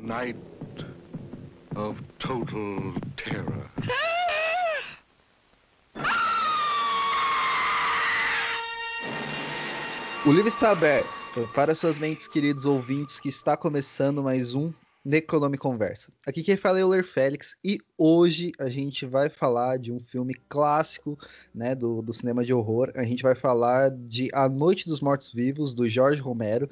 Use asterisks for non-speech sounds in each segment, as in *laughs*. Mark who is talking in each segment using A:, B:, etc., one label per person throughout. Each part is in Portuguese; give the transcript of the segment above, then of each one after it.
A: Night of total terror.
B: O livro está aberto para suas mentes, queridos ouvintes, que está começando mais um Necronome Conversa. Aqui quem fala é o Ler Félix e hoje a gente vai falar de um filme clássico né, do, do cinema de horror. A gente vai falar de A Noite dos Mortos Vivos, do Jorge Romero.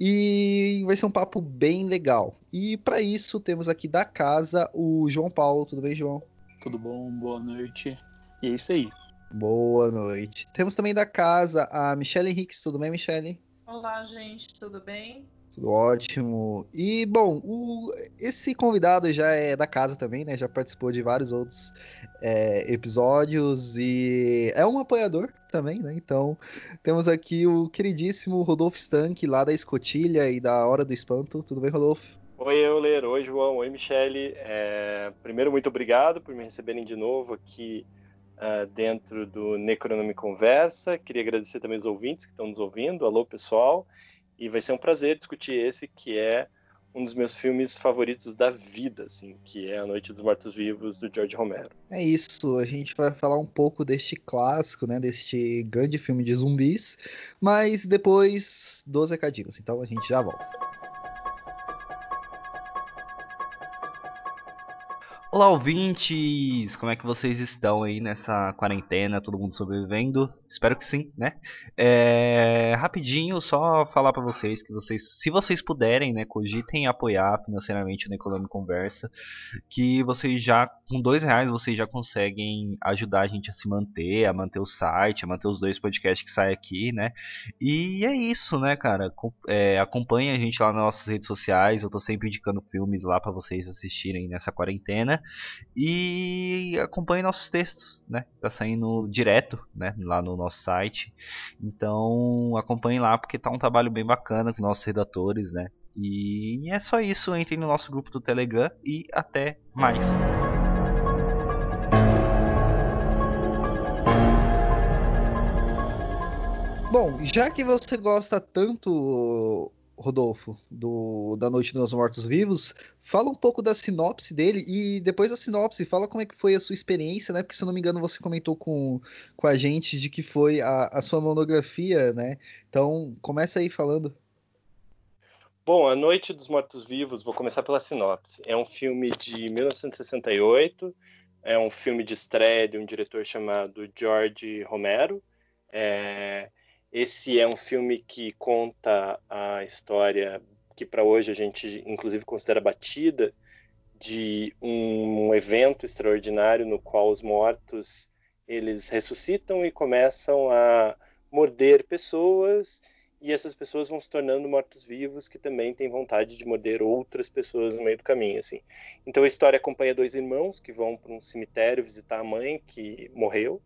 B: E vai ser um papo bem legal. E para isso temos aqui da casa o João Paulo. Tudo bem, João?
C: Tudo bom? Boa noite. E é isso aí.
B: Boa noite. Temos também da casa a Michelle Henriques. Tudo bem, Michelle?
D: Olá, gente. Tudo bem?
B: Tudo ótimo. E, bom, o, esse convidado já é da casa também, né? Já participou de vários outros é, episódios e é um apoiador também, né? Então, temos aqui o queridíssimo Rodolfo Stank, lá da Escotilha e da Hora do Espanto. Tudo bem, Rodolfo?
E: Oi, Euler. Oi, João. Oi, Michele. É... Primeiro, muito obrigado por me receberem de novo aqui uh, dentro do Necronome Conversa. Queria agradecer também os ouvintes que estão nos ouvindo. Alô, pessoal. E vai ser um prazer discutir esse que é um dos meus filmes favoritos da vida, assim, que é A Noite dos Mortos Vivos do George Romero.
B: É isso, a gente vai falar um pouco deste clássico, né, deste grande filme de zumbis, mas depois dos recadinhos, então a gente já volta. Olá, ouvintes! Como é que vocês estão aí nessa quarentena? Todo mundo sobrevivendo? Espero que sim, né? É, rapidinho, só falar para vocês que vocês, se vocês puderem, né, cogitem apoiar financeiramente o Necolame Conversa, que vocês já, com dois reais, vocês já conseguem ajudar a gente a se manter, a manter o site, a manter os dois podcasts que saem aqui, né? E é isso, né, cara? É, acompanhe a gente lá nas nossas redes sociais, eu tô sempre indicando filmes lá para vocês assistirem nessa quarentena. E acompanhe nossos textos, né? Tá saindo direto, né? Lá no nosso site. Então acompanhe lá porque tá um trabalho bem bacana com nossos redatores, né? E é só isso. Entrem no nosso grupo do Telegram e até mais. Bom, já que você gosta tanto Rodolfo, do, da Noite dos Mortos Vivos. Fala um pouco da sinopse dele e depois da sinopse, fala como é que foi a sua experiência, né? Porque se eu não me engano, você comentou com, com a gente de que foi a, a sua monografia, né? Então, começa aí falando.
E: Bom, A Noite dos Mortos Vivos, vou começar pela sinopse. É um filme de 1968, é um filme de estreia de um diretor chamado George Romero. É, esse é um filme que conta a história que para hoje a gente inclusive considera batida de um evento extraordinário no qual os mortos eles ressuscitam e começam a morder pessoas e essas pessoas vão se tornando mortos-vivos que também têm vontade de morder outras pessoas no meio do caminho, assim. Então a história acompanha dois irmãos que vão para um cemitério visitar a mãe que morreu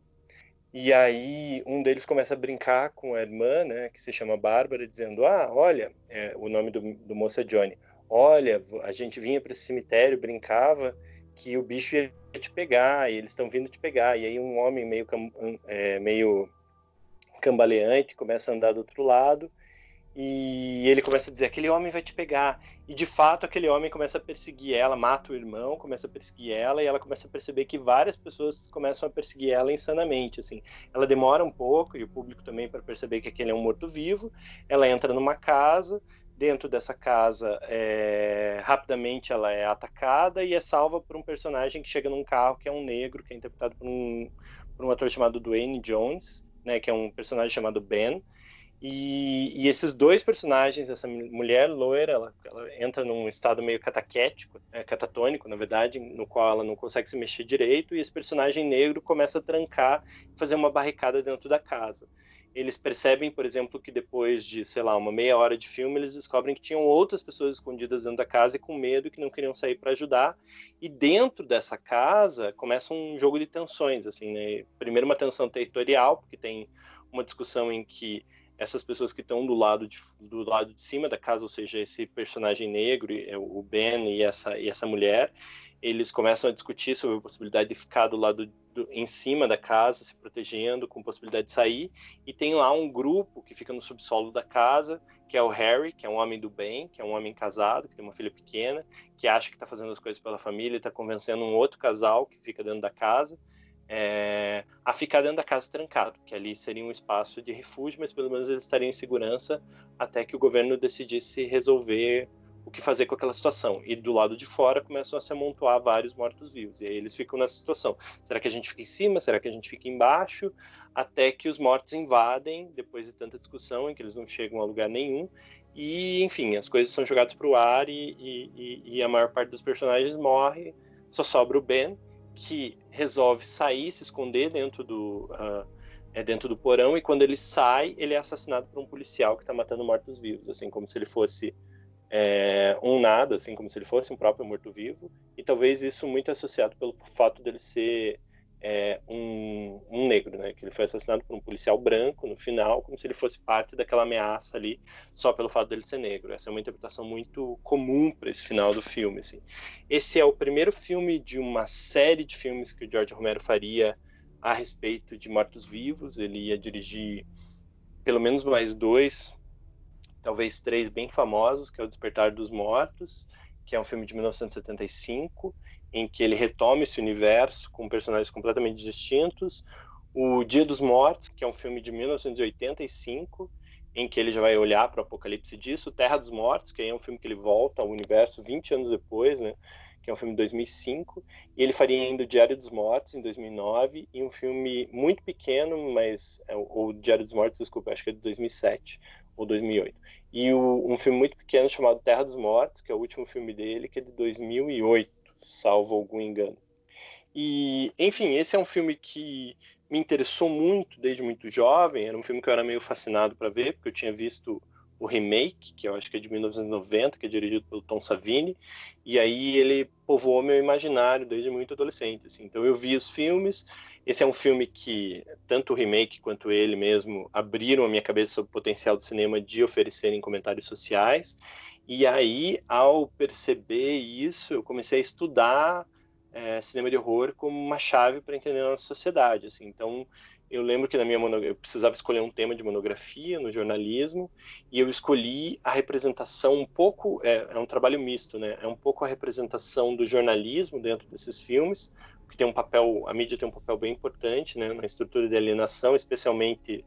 E: e aí um deles começa a brincar com a irmã, né, que se chama Bárbara, dizendo: Ah, olha, é, o nome do, do moço é Johnny. Olha, a gente vinha para esse cemitério, brincava que o bicho ia te pegar, e eles estão vindo te pegar. E aí um homem meio, é, meio cambaleante começa a andar do outro lado e ele começa a dizer: aquele homem vai te pegar. E de fato, aquele homem começa a perseguir ela, mata o irmão, começa a perseguir ela, e ela começa a perceber que várias pessoas começam a perseguir ela insanamente. Assim, ela demora um pouco, e o público também, para perceber que aquele é um morto-vivo. Ela entra numa casa, dentro dessa casa, é... rapidamente ela é atacada e é salva por um personagem que chega num carro que é um negro, que é interpretado por um, por um ator chamado Dwayne Jones, né, que é um personagem chamado Ben e, e, esses dois personagens, essa mulher loira, ela, ela entra num estado meio cataquético, é, catatônico, na verdade, no qual ela não consegue se mexer direito, e esse personagem negro começa a trancar, fazer uma barricada dentro da casa. Eles percebem, por exemplo, que depois de, sei lá, uma meia hora de filme, eles descobrem que tinham outras pessoas escondidas dentro da casa e com medo que não queriam sair para ajudar. E dentro dessa casa começa um jogo de tensões, assim, né? Primeiro uma tensão territorial, porque tem uma discussão em que essas pessoas que estão do lado de, do lado de cima da casa, ou seja, esse personagem negro, é o Ben e essa, e essa mulher, eles começam a discutir sobre a possibilidade de ficar do lado do, em cima da casa, se protegendo, com possibilidade de sair. E tem lá um grupo que fica no subsolo da casa, que é o Harry, que é um homem do bem, que é um homem casado, que tem uma filha pequena, que acha que está fazendo as coisas pela família está convencendo um outro casal que fica dentro da casa. É, a ficar dentro da casa trancado, que ali seria um espaço de refúgio, mas pelo menos eles estariam em segurança até que o governo decidisse resolver o que fazer com aquela situação. E do lado de fora começam a se amontoar vários mortos-vivos. E aí eles ficam nessa situação. Será que a gente fica em cima? Será que a gente fica embaixo? Até que os mortos invadem, depois de tanta discussão, em que eles não chegam a lugar nenhum. E, enfim, as coisas são jogadas para o ar e, e, e, a maior parte dos personagens morre. Só sobra o Ben, que resolve sair, se esconder dentro do. Uh, é dentro do porão e quando ele sai, ele é assassinado por um policial que está matando mortos-vivos, assim como se ele fosse é, um nada, assim como se ele fosse um próprio morto-vivo, e talvez isso muito associado pelo fato dele ser é, um, um, negro, né? Que ele foi assassinado por um policial branco no final, como se ele fosse parte daquela ameaça ali, só pelo fato dele ser negro. Essa é uma interpretação muito comum para esse final do filme. Assim. Esse é o primeiro filme de uma série de filmes que o George Romero faria a respeito de mortos-vivos. Ele ia dirigir pelo menos mais dois talvez três bem famosos, que é o Despertar dos Mortos, que é um filme de 1975, em que ele retoma esse universo com personagens completamente distintos. O Dia dos Mortos, que é um filme de 1985, em que ele já vai olhar para o apocalipse disso. Terra dos Mortos, que é um filme que ele volta ao universo 20 anos depois, né? que é um filme de 2005, e ele faria ainda o Diário dos Mortos, em 2009, e um filme muito pequeno, mas... É, o Diário dos Mortos, desculpa, acho que é de 2007, ou 2008. E o, um filme muito pequeno chamado Terra dos Mortos, que é o último filme dele, que é de 2008, salvo algum engano. E, enfim, esse é um filme que me interessou muito desde muito jovem. Era um filme que eu era meio fascinado para ver, porque eu tinha visto o remake, que eu acho que é de 1990, que é dirigido pelo Tom Savini, e aí ele povoou meu imaginário desde muito adolescente. Assim. Então eu vi os filmes. Esse é um filme que tanto o remake quanto ele mesmo abriram a minha cabeça sobre o potencial do cinema de oferecerem comentários sociais. E aí, ao perceber isso, eu comecei a estudar é, cinema de horror como uma chave para entender a nossa sociedade. Assim. Então eu lembro que na minha monografia eu precisava escolher um tema de monografia no jornalismo e eu escolhi a representação um pouco é, é, um trabalho misto né? É um pouco a representação do jornalismo dentro desses filmes que tem um papel a mídia tem um papel bem importante né na estrutura de alienação especialmente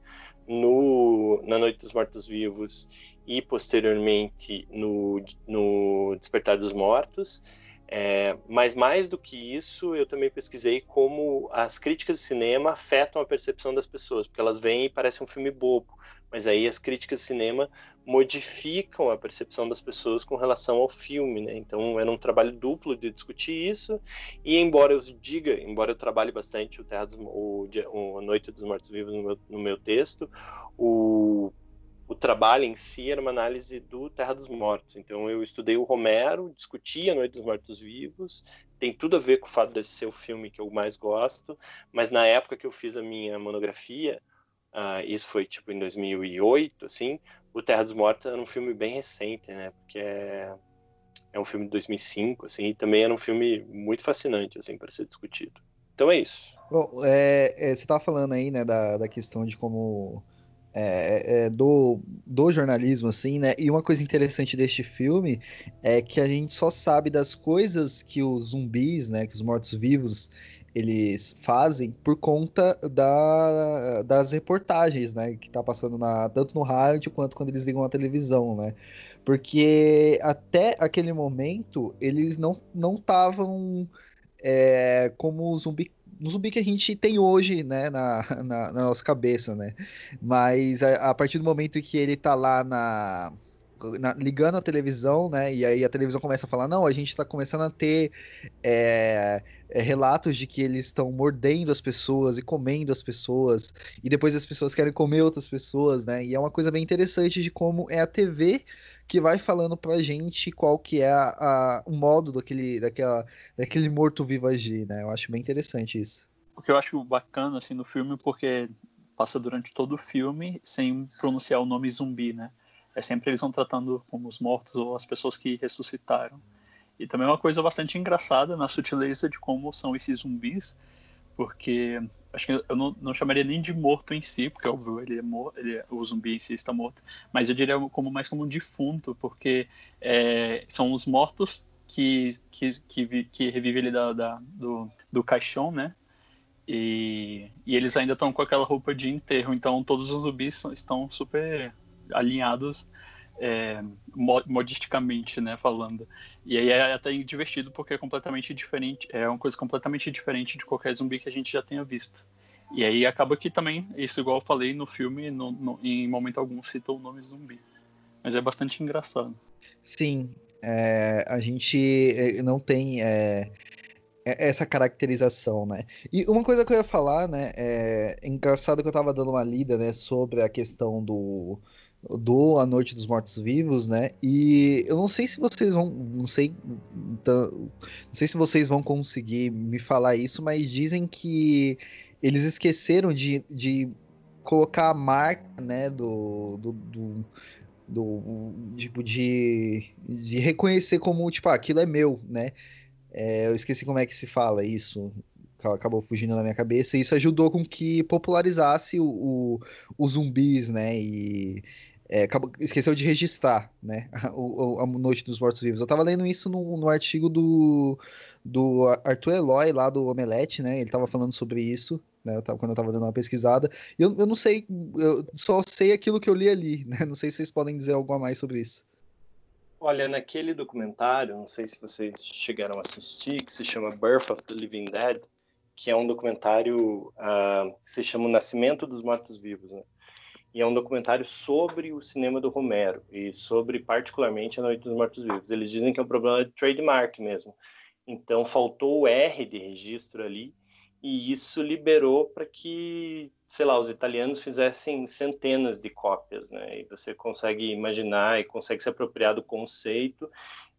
E: no na noite dos mortos vivos e posteriormente no no despertar dos mortos é, mas mais do que isso, eu também pesquisei como as críticas de cinema afetam a percepção das pessoas, porque elas vêm e parecem um filme bobo, mas aí as críticas de cinema modificam a percepção das pessoas com relação ao filme, né? Então era um trabalho duplo de discutir isso, e embora eu diga, embora eu trabalhe bastante o Terra dos, o, o Noite dos Mortos Vivos no meu, no meu texto, o o trabalho em si era uma análise do Terra dos Mortos. Então eu estudei o Romero, discuti a Noite dos Mortos Vivos, tem tudo a ver com o fato desse ser o filme que eu mais gosto, mas na época que eu fiz a minha monografia, uh, isso foi tipo em 2008, assim, o Terra dos Mortos era um filme bem recente, né? Porque é, é um filme de 2005, assim, e também era um filme muito fascinante, assim, para ser discutido. Então é isso.
F: Bom, é, é, você estava falando aí, né, da, da questão de como é, é, do, do jornalismo, assim, né? E uma coisa interessante deste filme é que a gente só sabe das coisas que os zumbis, né? Que os mortos-vivos eles fazem por conta da, das reportagens, né? Que tá passando na, tanto no rádio quanto quando eles ligam a televisão, né? Porque até aquele momento eles não estavam é, como zumbi no zumbi que a gente tem hoje, né, na, *laughs* na, na nossa cabeça, né? Mas a, a, partir do momento que ele tá lá na, na, ligando a televisão, né? E aí a televisão começa a falar, não, a gente tá começando a ter é, é, relatos de que eles estão mordendo as pessoas e comendo as pessoas, e depois as pessoas querem comer outras pessoas, né? E é uma coisa bem interessante de como é a TV que vai falando pra gente qual que é a, a, o modo daquele, daquela, daquele morto-vivo agir, né? Eu acho bem interessante isso.
C: O que eu acho bacana, assim, no filme, porque passa durante todo o filme sem pronunciar o nome zumbi, né? É sempre eles vão tratando como os mortos ou as pessoas que ressuscitaram. E também é uma coisa bastante engraçada na sutileza de como são esses zumbis, porque acho que eu não, não chamaria nem de morto em si, porque óbvio, ele é morto, ele é, o zumbi em si está morto, mas eu diria como mais como um defunto, porque é, são os mortos que, que, que, que ele da, da, do, do caixão, né? E, e eles ainda estão com aquela roupa de enterro, então todos os zumbis estão super alinhados é, modisticamente, né, falando. E aí é até divertido porque é completamente diferente, é uma coisa completamente diferente de qualquer zumbi que a gente já tenha visto. E aí acaba que também, isso igual eu falei no filme, no, no, em momento algum cita o nome zumbi. Mas é bastante engraçado.
F: Sim, é, a gente é, não tem é, é, essa caracterização, né? E uma coisa que eu ia falar, né, é engraçado que eu tava dando uma lida, né, sobre a questão do do A Noite dos Mortos Vivos, né? E eu não sei se vocês vão, não sei, então, não sei se vocês vão conseguir me falar isso, mas dizem que eles esqueceram de, de colocar a marca, né, do, do, do, do tipo de, de reconhecer como tipo, ah, aquilo é meu, né? É, eu esqueci como é que se fala isso acabou fugindo da minha cabeça, e isso ajudou com que popularizasse o, o, os zumbis, né? E é, acabou, esqueceu de registrar, né? *laughs* O, a Noite dos Mortos Vivos. Eu tava lendo isso no, no artigo do, do Arthur Eloy, lá do Omelete, né? Ele tava falando sobre isso, né? Eu tava, quando eu tava dando uma pesquisada. E eu, eu não sei, eu só sei aquilo que eu li ali, *laughs* né? Não sei se vocês podem dizer algo a mais sobre isso.
E: Olha, naquele documentário, não sei se vocês chegaram a assistir, que se chama Birth of the Living Dead, que é um documentário uh, que se chama O Nascimento dos Mortos Vivos, né? E é um documentário sobre o cinema do Romero e sobre particularmente a Noite dos Mortos Vivos. Eles dizem que é um problema de trademark mesmo. Então faltou o R de registro ali e isso liberou para que, sei lá, os italianos fizessem centenas de cópias, né? E você consegue imaginar e consegue se apropriar do conceito.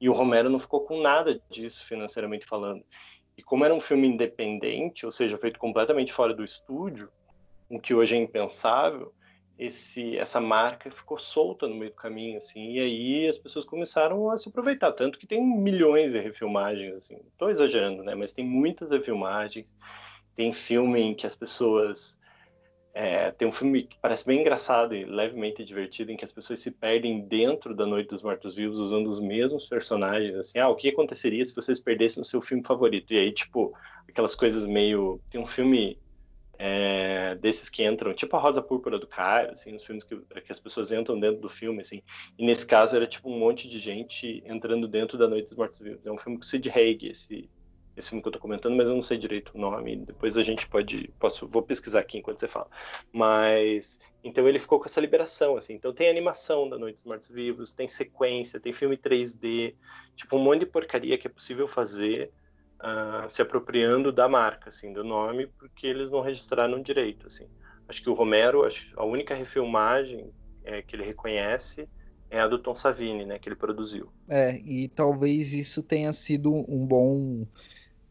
E: E o Romero não ficou com nada disso financeiramente falando. E como era um filme independente, ou seja, feito completamente fora do estúdio, o que hoje é impensável, esse essa marca ficou solta no meio do caminho, assim, e aí as pessoas começaram a se aproveitar, tanto que tem milhões de refilmagens, assim, tô exagerando, né, mas tem muitas refilmagens, tem filme em que as pessoas é, tem um filme que parece bem engraçado e levemente divertido, em que as pessoas se perdem dentro da Noite dos Mortos-Vivos usando os mesmos personagens, assim, ah, o que aconteceria se vocês perdessem o seu filme favorito? E aí, tipo, aquelas coisas meio... Tem um filme é, desses que entram, tipo a Rosa Púrpura do Caio, assim, os filmes que, que, as pessoas entram dentro do filme, assim, e nesse caso era tipo um monte de gente entrando dentro da Noite dos Mortos-Vivos. É um filme com Sid Haig, esse esse filme que eu tô comentando, mas eu não sei direito o nome. Depois a gente pode, posso, vou pesquisar aqui enquanto você fala. Mas então ele ficou com essa liberação, assim. Então tem animação da Noite dos Mortos Vivos, tem sequência, tem filme 3D, tipo um monte de porcaria que é possível fazer uh, se apropriando da marca, assim, do nome, porque eles não registraram direito, assim. Acho que o Romero, a única refilmagem é, que ele reconhece é a do Tom Savini, né, que ele produziu.
F: É, e talvez isso tenha sido um bom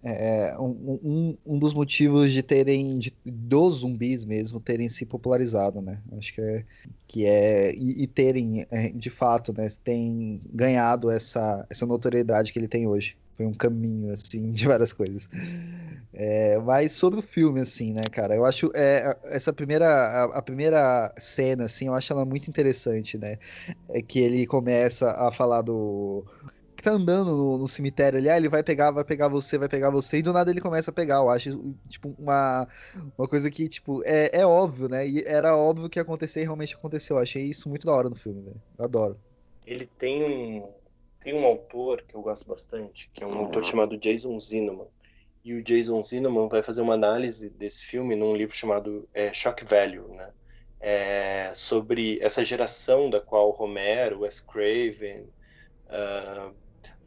F: é, um, um, um, dos motivos de terem, de, dos zumbis mesmo, terem se popularizado, né? Acho que é, que é e, e terem, é, de fato, né, tem ganhado essa, essa notoriedade que ele tem hoje. Foi um caminho, assim, *laughs* de várias coisas. É, mas sobre o filme, assim, né, cara? Eu acho é, essa primeira, a, a, primeira cena, assim, eu acho ela muito interessante, né? É que ele começa a falar do que tá andando no, no, cemitério ali, ah, ele vai pegar, vai pegar você, vai pegar você, e do nada ele começa a pegar. Eu acho, tipo, uma, uma coisa que, tipo, é, é óbvio, né? E era óbvio que ia acontecer e realmente aconteceu. Eu achei isso muito da hora no filme, velho. Eu adoro.
E: Ele tem um, tem um autor que eu gosto bastante, que é um autor chamado Jason Zinoman. E o Jason Zinoman vai fazer uma análise desse filme num livro chamado é, Shock Value, né? É, sobre essa geração da qual Romero, Wes Craven, uh,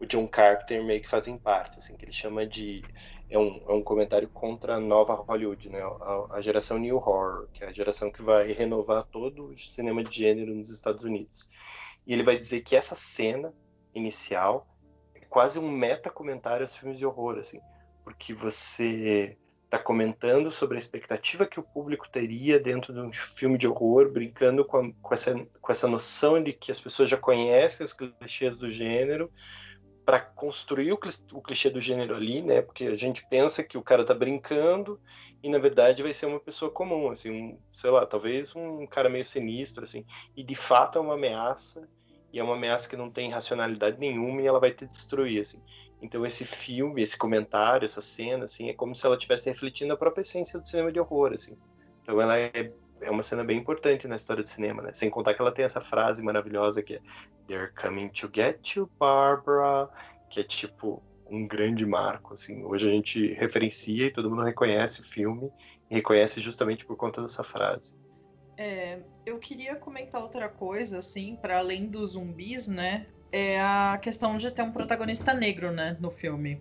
E: o John Carpenter meio que fazem parte, assim, que ele chama de é um, é um comentário contra a nova Hollywood, né? A, a, geração New Horror, que é a geração que vai renovar todo o cinema de gênero nos Estados Unidos. E ele vai dizer que essa cena inicial é quase um meta comentário aos filmes de horror, assim, porque você está comentando sobre a expectativa que o público teria dentro de um filme de horror, brincando com, a, com, essa, com essa noção de que as pessoas já conhecem os clichês do gênero, para construir o, clichê do gênero ali, né? Porque a gente pensa que o cara tá brincando e na verdade vai ser uma pessoa comum, assim, um, sei lá, talvez um cara meio sinistro, assim, e de fato é uma ameaça e é uma ameaça que não tem racionalidade nenhuma e ela vai te destruir, assim. Então esse filme, esse comentário, essa cena, assim, é como se ela estivesse refletindo a própria essência do cinema de horror, assim. Então ela é, é uma cena bem importante na história do cinema, né? Sem contar que ela tem essa frase maravilhosa que é They're coming to get you, Barbara, que é tipo um grande marco, assim. Hoje a gente referencia e todo mundo reconhece o filme e reconhece justamente por conta dessa frase.
D: É, eu queria comentar outra coisa, assim, para além dos zumbis, né? É a questão de ter um protagonista negro, né, no filme.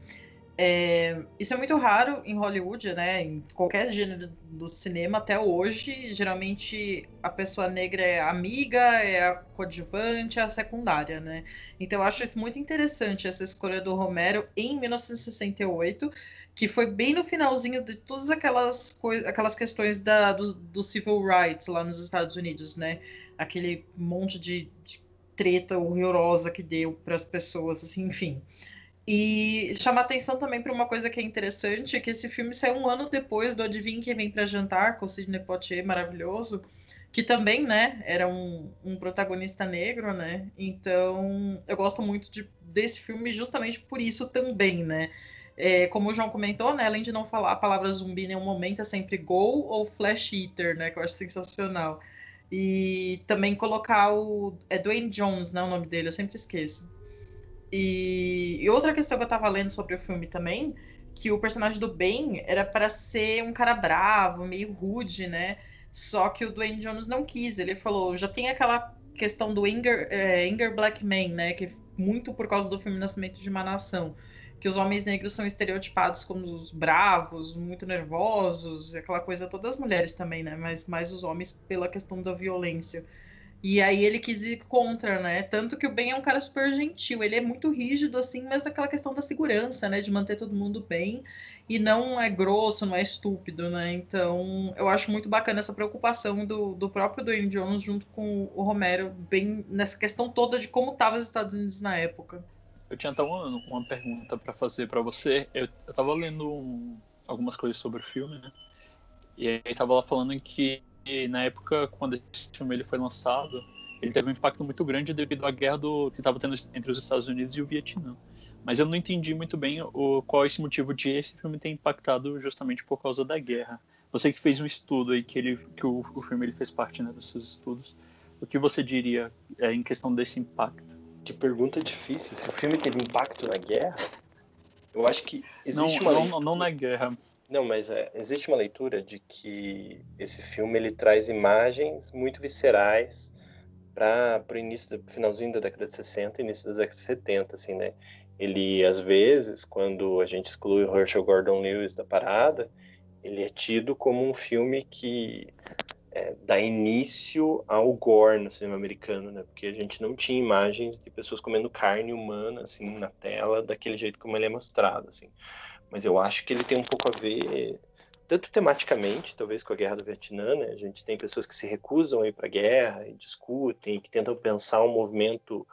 D: É, isso é muito raro em Hollywood, né? Em qualquer gênero do cinema até hoje. Geralmente a pessoa negra é amiga, é a coadjuvante, é a secundária, né? Então eu acho isso muito interessante, essa escolha do Romero em 1968 que foi bem no finalzinho de todas aquelas, aquelas questões da, do, do civil rights lá nos Estados Unidos, né? Aquele monte de, de treta horrorosa que deu para as pessoas, assim, enfim. E chama atenção também para uma coisa que é interessante, que esse filme saiu um ano depois do Adivinha Quem Vem para Jantar, com o Sidney Poitier, maravilhoso, que também, né, era um, um protagonista negro, né? Então, eu gosto muito de, desse filme justamente por isso também, né? É, como o João comentou, né, além de não falar a palavra zumbi em nenhum momento, é sempre Go ou Flash Eater, né, que eu acho sensacional. E também colocar o. É Dwayne Jones, né, o nome dele, eu sempre esqueço. E, e outra questão que eu tava lendo sobre o filme também, que o personagem do Ben era para ser um cara bravo, meio rude, né? Só que o Dwayne Jones não quis. Ele falou, já tem aquela questão do Inger, é, Inger Blackman, né? Que muito por causa do filme Nascimento de uma Nação que os homens negros são estereotipados como os bravos, muito nervosos, aquela coisa, todas as mulheres também, né? Mas mais os homens pela questão da violência. E aí ele quis ir contra, né? Tanto que o Ben é um cara super gentil, ele é muito rígido, assim, mas aquela questão da segurança, né? De manter todo mundo bem e não é grosso, não é estúpido, né? Então eu acho muito bacana essa preocupação do, do próprio Dwayne Jones junto com o Romero, bem nessa questão toda de como estavam os Estados Unidos na época.
C: Eu tinha até uma, uma pergunta para fazer para você. Eu, eu tava lendo um, algumas coisas sobre o filme, né? E aí tava lá falando que na época, quando esse filme ele foi lançado, ele teve um impacto muito grande devido à guerra do, que estava tendo entre os Estados Unidos e o Vietnã. Mas eu não entendi muito bem o, qual é esse motivo de esse filme ter impactado justamente por causa da guerra. Você que fez um estudo aí, que, ele, que o, o filme ele fez parte né, dos seus estudos, o que você diria é, em questão desse impacto?
E: Que pergunta difícil. Se o filme teve impacto na guerra, eu acho que existe
C: não,
E: uma.
C: Não, não na guerra.
E: Não, mas é, existe uma leitura de que esse filme ele traz imagens muito viscerais para o início, do finalzinho da década de 60 início da década de 70, assim, né? Ele, às vezes, quando a gente exclui o Herschel Gordon Lewis da parada, ele é tido como um filme que é, dar início ao gore no cinema americano, né? Porque a gente não tinha imagens de pessoas comendo carne humana assim na tela daquele jeito como ele é mostrado, assim. Mas eu acho que ele tem um pouco a ver tanto tematicamente, talvez com a guerra do Vietnã, né? A gente tem pessoas que se recusam a ir para a guerra e discutem, que tentam pensar um movimento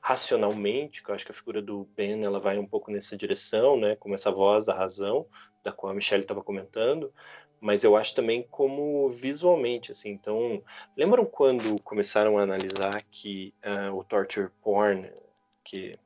E: racionalmente, que eu acho que a figura do Ben ela vai um pouco nessa direção, né? Como essa voz da razão, da qual a Michelle estava comentando, mas eu acho também como visualmente, assim. Então, lembram quando começaram a analisar que uh, o torture porn, que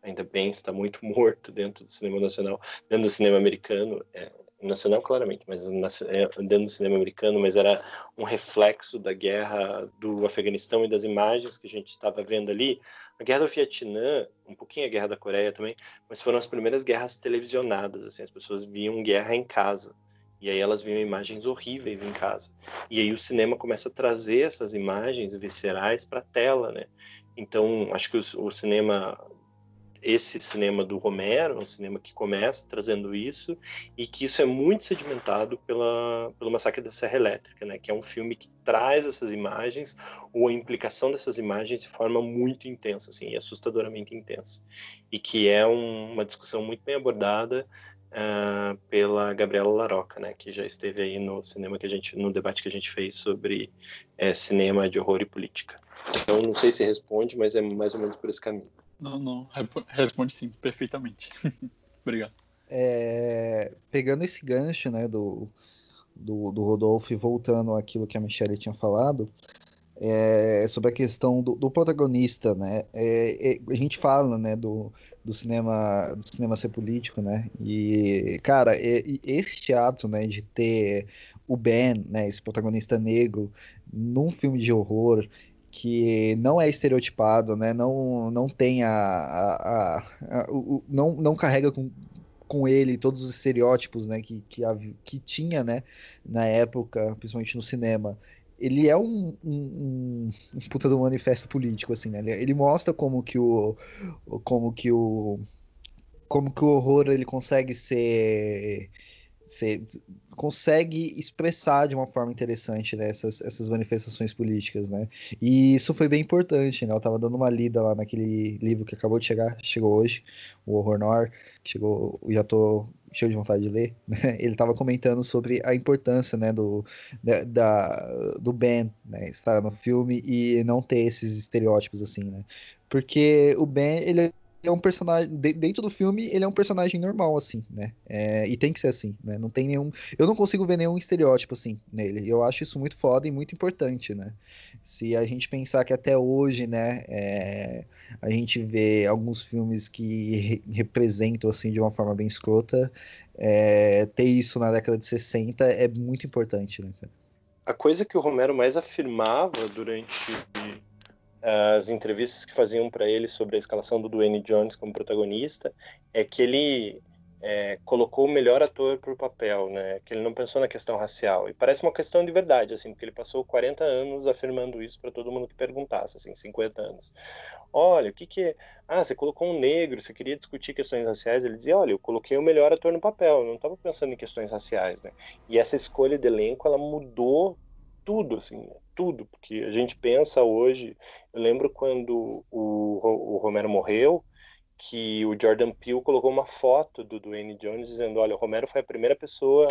E: ainda bem está muito *laughs* morto dentro do cinema nacional, dentro do cinema americano, é, nacional claramente, mas é, dentro do cinema americano, mas era um reflexo da guerra do Afeganistão e das imagens que a gente estava vendo ali. A guerra do Vietnã, um pouquinho a guerra da Coreia também, mas foram as primeiras guerras televisionadas, assim, as pessoas viam guerra em casa. E aí elas viam imagens horríveis em casa. E aí o cinema começa a trazer essas imagens viscerais para a tela, né? Então, acho que o, o, cinema esse cinema do Romero, um cinema que começa trazendo isso e que isso é muito sedimentado pela pelo Massacre da Serra Elétrica, né? Que é um filme que traz essas imagens ou a implicação dessas imagens de forma muito intensa, assim, assustadoramente intensa. E que é um, uma discussão muito bem abordada uh, pela Gabriela Laroca, né, que já esteve aí no cinema que a gente, no debate que a gente fez sobre é, cinema de horror e política. Então, não sei se responde, mas é mais ou menos por esse caminho.
C: Não, não, responde sim, perfeitamente. *laughs* Obrigado.
F: É, pegando esse gancho, né, do, do, do Rodolfo e voltando àquilo que a Michelle tinha falado, é, sobre a questão do, do protagonista, né? É, é, a gente fala, né, do, do cinema, do cinema ser político, né? E cara, esse ato, né, de ter o Ben, né, esse protagonista negro, num filme de horror que não é estereotipado, né? Não, não tem a, a, a, a o, não, não carrega com, com ele todos os estereótipos, né, que, que, que tinha, né, na época, principalmente no cinema ele é um, um, um, puta do manifesto político, assim, né? Ele, ele, mostra como que o. como que o. como que o horror ele consegue ser. ser consegue expressar de uma forma interessante né, essas, essas manifestações políticas, né? E isso foi bem importante, né? Eu tava dando uma lida lá naquele livro que acabou de chegar, chegou hoje, o Horror Noir, que chegou, já tô cheio de vontade de ler, *laughs* né? ele estava comentando sobre a importância né, do, da, do Ben né, estar no filme e não ter esses estereótipos assim, né? Porque o Ben, ele é um personagem dentro do filme ele é um personagem normal assim né? É, e tem que ser assim né? Não tem nenhum eu não consigo ver nenhum estereótipo assim nele. Eu acho isso muito foda e muito importante né? Se a gente pensar que até hoje né é, a gente vê alguns filmes que re representam assim de uma forma bem escrota é, ter isso na década de 60 é muito importante né
E: a coisa que o Romero mais afirmava durante as entrevistas que faziam para ele sobre a escalação do Dwayne Jones como protagonista é que ele é, colocou o melhor ator para o papel, né? Que ele não pensou na questão racial. E parece uma questão de verdade, assim, porque ele passou 40 anos afirmando isso para todo mundo que perguntasse, assim, 50 anos. Olha, o que que é? Ah, você colocou um negro, você queria discutir questões raciais? Ele dizia, olha, eu coloquei o melhor ator no papel, não estava pensando em questões raciais, né? E essa escolha de elenco, ela mudou tudo, assim, tudo, porque a gente pensa hoje, eu lembro quando o, o Romero morreu, que o Jordan Peele colocou uma foto do Dwayne Jones dizendo, olha, o Romero foi a primeira pessoa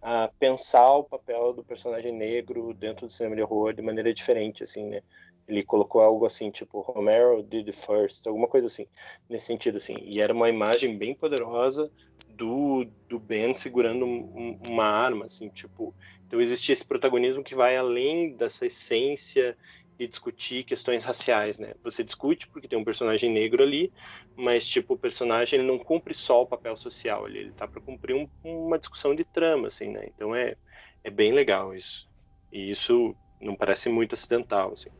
E: a pensar o papel do personagem negro dentro do cinema de horror de maneira diferente, assim, né? Ele colocou algo assim, tipo, Romero did first, alguma coisa assim, nesse sentido, assim. E era uma imagem bem poderosa do, do Ben segurando um, uma arma, assim, tipo, então existe esse protagonismo que vai além dessa essência de discutir questões raciais, né? Você discute porque tem um personagem negro ali, mas tipo o personagem ele não cumpre só o papel social, ele, ele tá para cumprir um, uma discussão de trama, assim, né? Então é é bem legal isso. E isso não parece muito acidental, assim.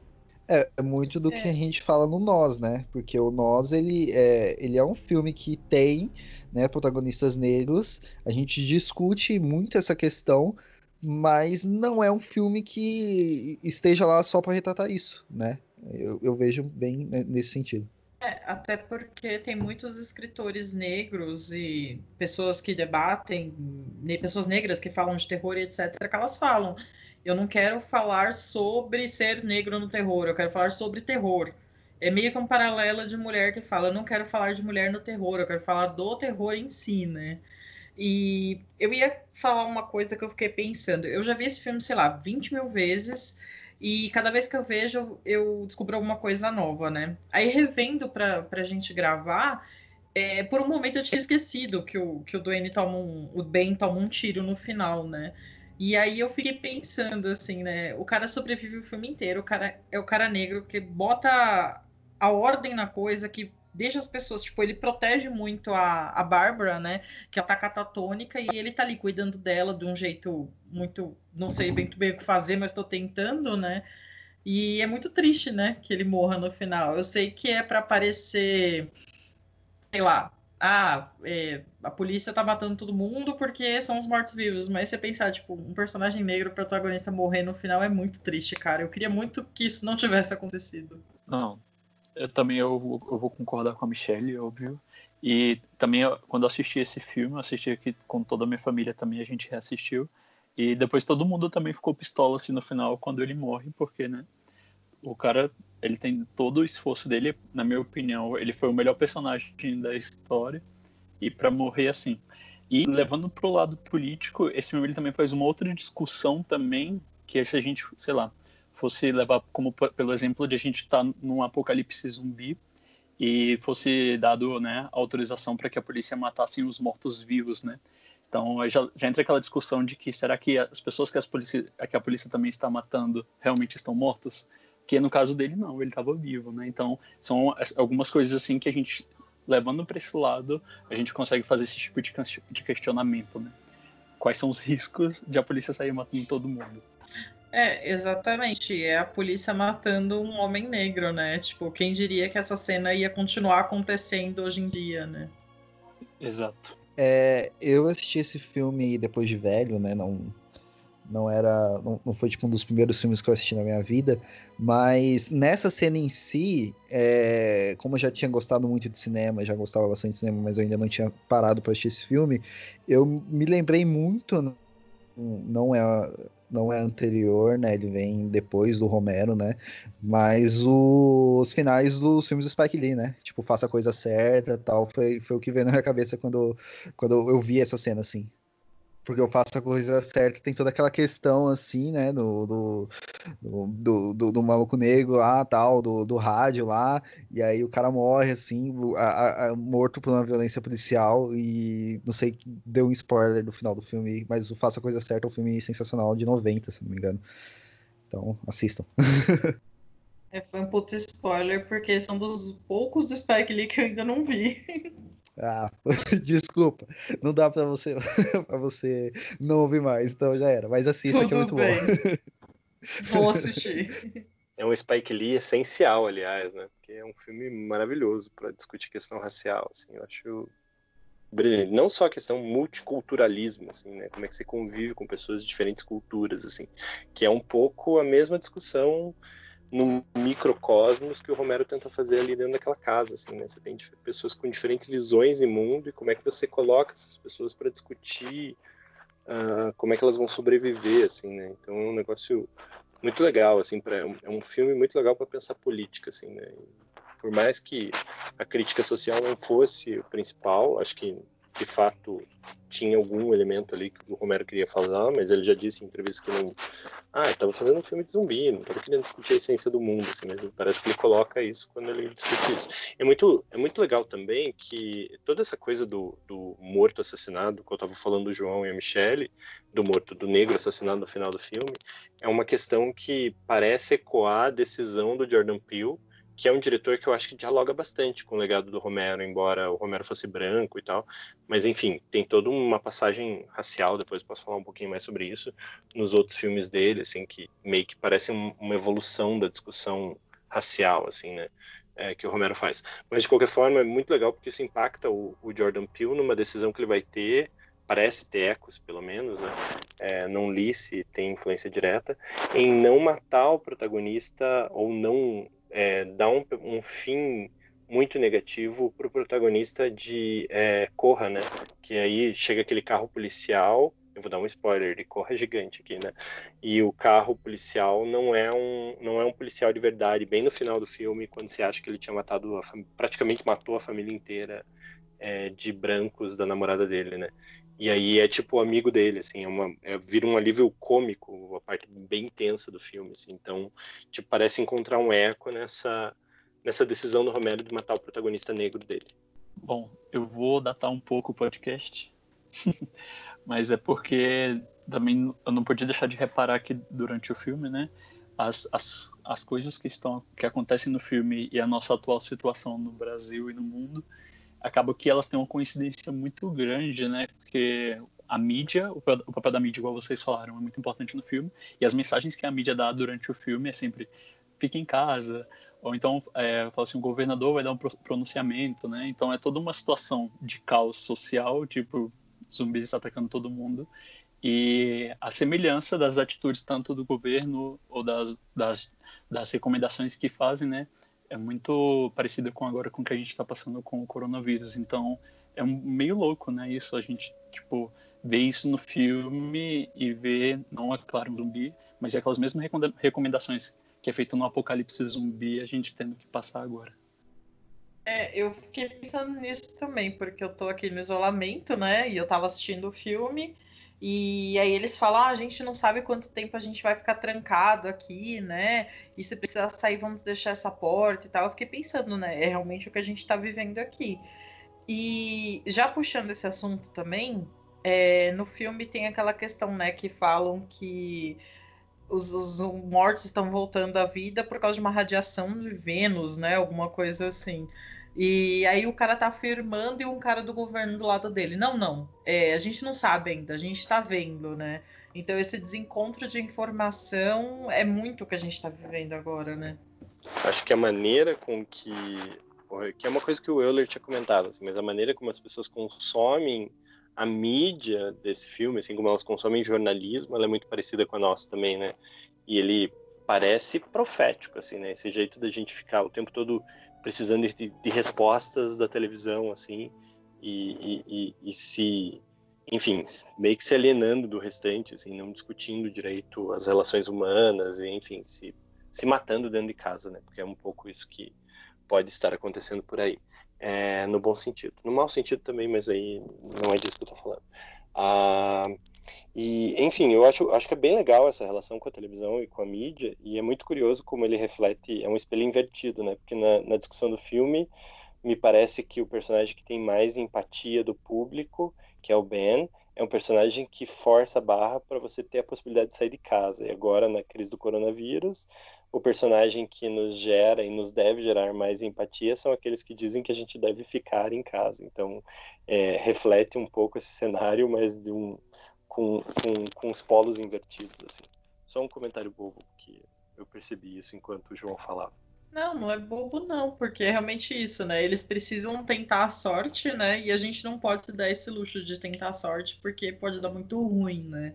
F: É, é muito do é. que a gente fala no Nós, né? Porque o Nós, ele é, ele é um filme que tem né, protagonistas negros, a gente discute muito essa questão, mas não é um filme que esteja lá só para retratar isso, né? Eu, eu, vejo bem nesse sentido.
D: É, até porque tem muitos escritores negros e pessoas que debatem, pessoas negras que falam de terror e etc, que elas falam. Eu não quero falar sobre ser negro no terror, eu quero falar sobre terror. É meio que um paralelo de mulher que fala, eu não quero falar de mulher no terror, eu quero falar do terror em si, né? E eu ia falar uma coisa que eu fiquei pensando. Eu já vi esse filme, sei lá, 20 mil vezes. E cada vez que eu vejo, eu descubro alguma coisa nova, né? Aí, revendo pra, pra gente gravar, é, por um momento eu tinha esquecido que o, que o Dwayne toma um, o Ben toma um tiro no final, né? E aí eu fiquei pensando, assim, né? O cara sobrevive o filme inteiro, o cara é o cara negro que bota a ordem na coisa, que deixa as pessoas, tipo, ele protege muito a, a Bárbara, né? Que ela tá catatônica e ele tá ali cuidando dela de um jeito muito. Não sei bem, bem o que fazer, mas tô tentando, né? E é muito triste, né? Que ele morra no final. Eu sei que é para aparecer, sei lá, ah, é, a polícia tá matando todo mundo porque são os mortos-vivos. Mas você pensar, tipo, um personagem negro, protagonista, morrer no final é muito triste, cara. Eu queria muito que isso não tivesse acontecido.
C: Não, eu também eu, eu vou concordar com a Michelle, óbvio. E também, quando eu assisti esse filme, eu assisti aqui com toda a minha família também, a gente reassistiu. E depois todo mundo também ficou pistola assim no final quando ele morre, porque, né? O cara, ele tem todo o esforço dele, na minha opinião, ele foi o melhor personagem da história. E para morrer assim. E levando para o lado político, esse filme ele também faz uma outra discussão também, que é se a gente, sei lá, fosse levar como pelo exemplo de a gente estar tá num apocalipse zumbi e fosse dado né, autorização para que a polícia matasse os mortos-vivos, né? Então já, já, entra aquela discussão de que será que as pessoas que, as polícia, que a polícia também está matando realmente estão mortos? Que no caso dele não, ele estava vivo, né? Então são algumas coisas assim que a gente levando para esse lado a gente consegue fazer esse tipo de, questionamento, né? Quais são os riscos de a polícia sair matando todo mundo?
D: É, exatamente. É a polícia matando um homem negro, né? Tipo, quem diria que essa cena ia continuar acontecendo hoje em dia, né?
C: Exato.
F: É, eu assisti esse filme depois de velho, né? Não, não era. Não, não, foi tipo um dos primeiros filmes que eu assisti na minha vida. Mas nessa cena em si, é, como eu já tinha gostado muito de cinema, já gostava bastante de cinema, mas eu ainda não tinha parado para assistir esse filme, eu me lembrei muito. Não é não é anterior, né? Ele vem depois do Romero, né? Mas os finais dos filmes do Spike Lee, né? Tipo, faça a coisa certa tal. Foi, foi o que veio na minha cabeça quando, quando eu vi essa cena, assim porque eu faço a coisa certa, tem toda aquela questão assim, né, do, do, do, do, do maluco negro lá, tal, do, do rádio lá, e aí o cara morre assim, a, a, morto por uma violência policial, e não sei, deu um spoiler do final do filme, mas o Faça a Coisa Certa é um filme sensacional de 90, se não me engano. Então, assistam. *laughs*
D: É, foi um puto spoiler, porque são dos poucos do Spike Lee que eu ainda não vi.
F: Ah, *laughs* desculpa. Não dá pra você, *laughs* pra você não ouvir mais, então já era. Mas assista Tudo que é muito bem.
D: bom. *laughs* Vou assistir.
E: É um Spike Lee essencial, aliás, né? Porque é um filme maravilhoso para discutir questão racial, assim. Eu acho brilhante. Não só a questão multiculturalismo, assim, né? Como é que você convive com pessoas de diferentes culturas, assim. Que é um pouco a mesma discussão no microcosmos que o Romero tenta fazer ali dentro daquela casa, assim, né? Você tem pessoas com diferentes visões de mundo e como é que você coloca essas pessoas para discutir uh, como é que elas vão sobreviver, assim, né? Então é um negócio muito legal, assim, pra, é um filme muito legal para pensar política, assim, né? Por mais que a crítica social não fosse o principal, acho que de fato tinha algum elemento ali que o Romero queria falar, mas ele já disse em entrevista que não. Ah, estava fazendo um filme de zumbi, não estava querendo discutir a essência do mundo, assim, mas parece que ele coloca isso quando ele discute isso. É muito, é muito legal também que toda essa coisa do, do morto assassinado, que eu estava falando do João e a Michelle, do morto, do negro assassinado no final do filme, é uma questão que parece ecoar a decisão do Jordan Peele que é um diretor que eu acho que dialoga bastante com o legado do Romero, embora o Romero fosse branco e tal. Mas enfim, tem toda uma passagem racial, depois posso falar um pouquinho mais sobre isso, nos outros filmes dele, assim, que meio que parece uma evolução da discussão racial, assim, né? É, que o Romero faz. Mas de qualquer forma, é muito legal porque isso impacta o, o Jordan Peele numa decisão que ele vai ter parece ter ecos, pelo menos, né? É, não li se tem influência direta, em não matar o protagonista ou não é, dá um, um fim muito negativo para o protagonista de é, Corra, né? Que aí chega aquele carro policial, eu vou dar um spoiler, de Corra gigante aqui, né? E o carro policial não é um não é um policial de verdade. Bem no final do filme, quando você acha que ele tinha matado, a, praticamente matou a família inteira é, de brancos da namorada dele, né? E aí é tipo o amigo dele, assim, é uma, é, vira um alívio cômico, uma parte bem tensa do filme, assim. Então, tipo, parece encontrar um eco nessa, nessa decisão do Romero de matar o protagonista negro dele.
C: Bom, eu vou datar um pouco o podcast, *laughs* mas é porque também eu não podia deixar de reparar que durante o filme, né, as, as, as coisas que estão que acontecem no filme e a nossa atual situação no Brasil e no mundo acaba que elas têm uma coincidência muito grande, né? Porque a mídia, o papel da mídia, igual vocês falaram, é muito importante no filme, e as mensagens que a mídia dá durante o filme é sempre fique em casa, ou então, é, fala assim, o governador vai dar um pronunciamento, né? Então é toda uma situação de caos social, tipo, zumbis atacando todo mundo, e a semelhança das atitudes tanto do governo ou das, das, das recomendações que fazem, né? É muito parecida com agora com o que a gente está passando com o coronavírus. Então é meio louco, né? Isso a gente tipo vê isso no filme e vê não é claro um zumbi, mas é aquelas mesmas recomendações que é feito no Apocalipse Zumbi a gente tendo que passar agora.
D: É, eu fiquei pensando nisso também, porque eu tô aqui no isolamento, né? E eu tava assistindo o filme. E aí eles falam, ah, a gente não sabe quanto tempo a gente vai ficar trancado aqui, né? E se precisar sair, vamos deixar essa porta e tal. Eu fiquei pensando, né? É realmente o que a gente está vivendo aqui. E já puxando esse assunto também, é, no filme tem aquela questão, né, que falam que os, os, mortos estão voltando à vida por causa de uma radiação de Vênus, né? Alguma coisa assim. E aí o cara tá afirmando e um cara do governo do lado dele. Não, não. É, a gente não sabe ainda, a gente tá vendo, né? Então esse desencontro de informação é muito o que a gente tá vivendo agora, né?
E: Acho que a maneira com que. Que é uma coisa que o Euler tinha comentado, assim, mas a maneira como as pessoas consomem a mídia desse filme, assim como elas consomem jornalismo, ela é muito parecida com a nossa também, né? E ele parece profético, assim, né? Esse jeito da gente ficar o tempo todo precisando de, de respostas da televisão, assim, e, e, e, se, enfim, meio que se alienando do restante, assim, não discutindo direito as relações humanas, e, enfim, se, se matando dentro de casa, né? Porque é um pouco isso que pode estar acontecendo por aí. É, no bom sentido. No mau sentido também, mas aí não é disso que eu tô falando. Ah, e, enfim, eu acho, acho que é bem legal essa relação com a televisão e com a mídia, e é muito curioso como ele reflete, é um espelho invertido, né? Porque na, na discussão do filme, me parece que o personagem que tem mais empatia do público, que é o Ben, é um personagem que força a barra para você ter a possibilidade de sair de casa. E agora, na crise do coronavírus, o personagem que nos gera e nos deve gerar mais empatia são aqueles que dizem que a gente deve ficar em casa. Então, é, reflete um pouco esse cenário, mas de um, com, com, com os polos invertidos, assim. Só um comentário bobo que eu percebi isso enquanto o João falava.
D: Não, não é bobo não, porque é realmente isso, né? Eles precisam tentar a sorte, né? E a gente não pode se dar esse luxo de tentar a sorte, porque pode dar muito ruim, né?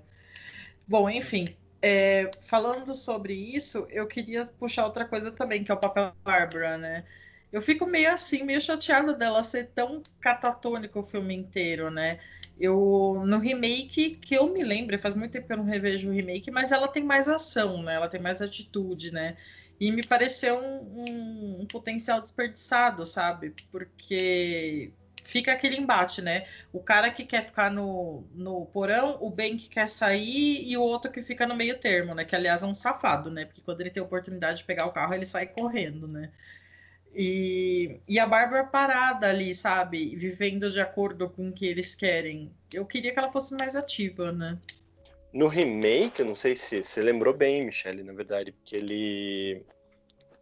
D: Bom, enfim, é, falando sobre isso, eu queria puxar outra coisa também, que é o papel Bárbara, né? Eu fico meio assim, meio chateada dela ser tão catatônico o filme inteiro, né? Eu, no remake, que eu me lembro, faz muito tempo que eu não revejo o remake, mas ela tem mais ação, né? Ela tem mais atitude, né? E me pareceu um, um, um potencial desperdiçado, sabe? Porque fica aquele embate, né? O cara que quer ficar no, no porão, o Ben que quer sair e o outro que fica no meio termo, né? Que aliás é um safado, né? Porque quando ele tem a oportunidade de pegar o carro, ele sai correndo, né? E, e a Bárbara parada ali, sabe? Vivendo de acordo com o que eles querem. Eu queria que ela fosse mais ativa, né?
E: No remake, eu não sei se você lembrou bem, Michelle, na verdade, porque ele.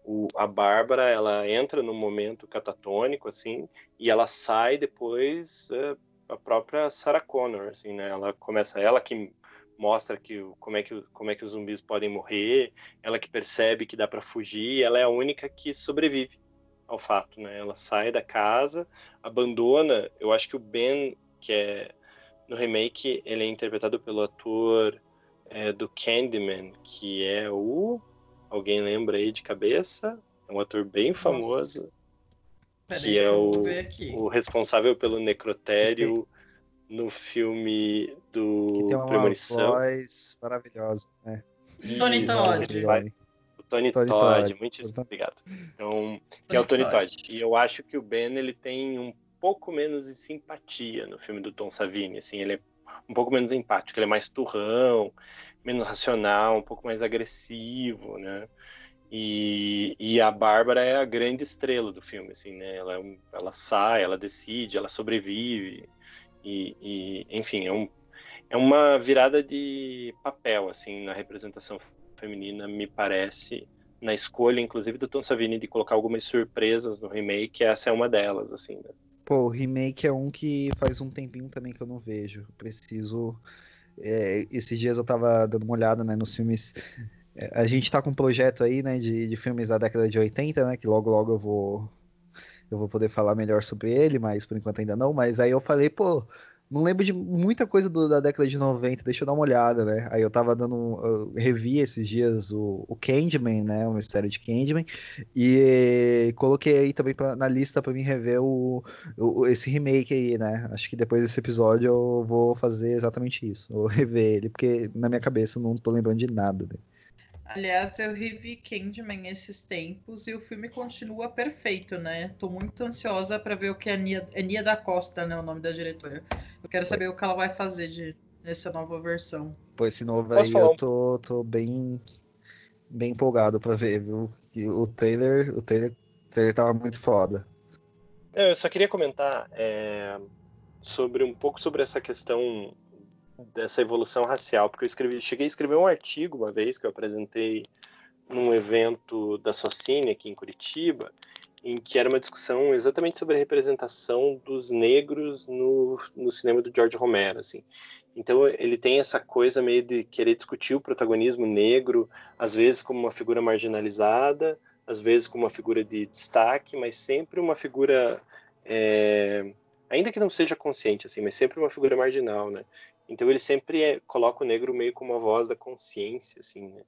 E: O, a Bárbara, ela entra num momento catatônico, assim, e ela sai depois é, a própria Sarah Connor, assim, né? Ela começa, ela que mostra que como é que como é que os zumbis podem morrer, ela que percebe que dá para fugir, ela é a única que sobrevive ao fato, né? Ela sai da casa, abandona. Eu acho que o Ben, que é no remake, ele é interpretado pelo ator é, do Candyman, que é o alguém lembra aí de cabeça? É um ator bem famoso. que é o, o responsável pelo necrotério no filme do
F: que tem uma
E: Premonição.
F: voz maravilhosa, né?
D: Tony Todd.
E: Tony, Tony Todd, Todd, muitíssimo obrigado. Então, que é o Tony Todd. Todd. E eu acho que o Ben ele tem um pouco menos de simpatia no filme do Tom Savini, assim, ele é um pouco menos empático, ele é mais turrão, menos racional, um pouco mais agressivo, né? E, e a Bárbara é a grande estrela do filme, assim, né? Ela, é ela sai, ela decide, ela sobrevive, e, e enfim, é, um, é uma virada de papel, assim, na representação feminina, me parece, na escolha, inclusive, do Tom Savini de colocar algumas surpresas no remake, essa é uma delas, assim, né?
F: Pô, o remake é um que faz um tempinho também que eu não vejo. Preciso. É, esses dias eu tava dando uma olhada né, nos filmes. É, a gente tá com um projeto aí, né, de, de filmes da década de 80, né? Que logo logo eu vou. Eu vou poder falar melhor sobre ele, mas por enquanto ainda não. Mas aí eu falei, pô, não lembro de muita coisa do, da década de 90, deixa eu dar uma olhada, né? Aí eu tava dando. Eu revi esses dias o, o Candyman, né? O mistério de Candyman. E coloquei aí também pra, na lista para mim rever o, o, esse remake aí, né? Acho que depois desse episódio eu vou fazer exatamente isso. Vou rever ele, porque na minha cabeça eu não tô lembrando de nada.
D: Aliás, eu revi Candyman esses tempos e o filme continua perfeito, né? Tô muito ansiosa para ver o que a Nia, é Nia da Costa, né? O nome da diretora. Eu quero saber o que ela vai fazer de, nessa nova versão.
F: Pô, esse novo
E: Posso
F: aí
E: falar
F: eu tô, tô bem, bem empolgado pra ver, viu? Que o trailer, o trailer, o trailer tava muito foda.
E: É, Eu só queria comentar é, sobre um pouco sobre essa questão dessa evolução racial, porque eu escrevi, cheguei a escrever um artigo uma vez que eu apresentei num evento da Socine aqui em Curitiba, em que era uma discussão exatamente sobre a representação dos negros no, no cinema do George Romero, assim. Então ele tem essa coisa meio de querer discutir o protagonismo negro, às vezes como uma figura marginalizada, às vezes como uma figura de destaque, mas sempre uma figura, é, ainda que não seja consciente, assim, mas sempre uma figura marginal, né? Então ele sempre é- coloca o negro meio como a voz da consciência, assim, né?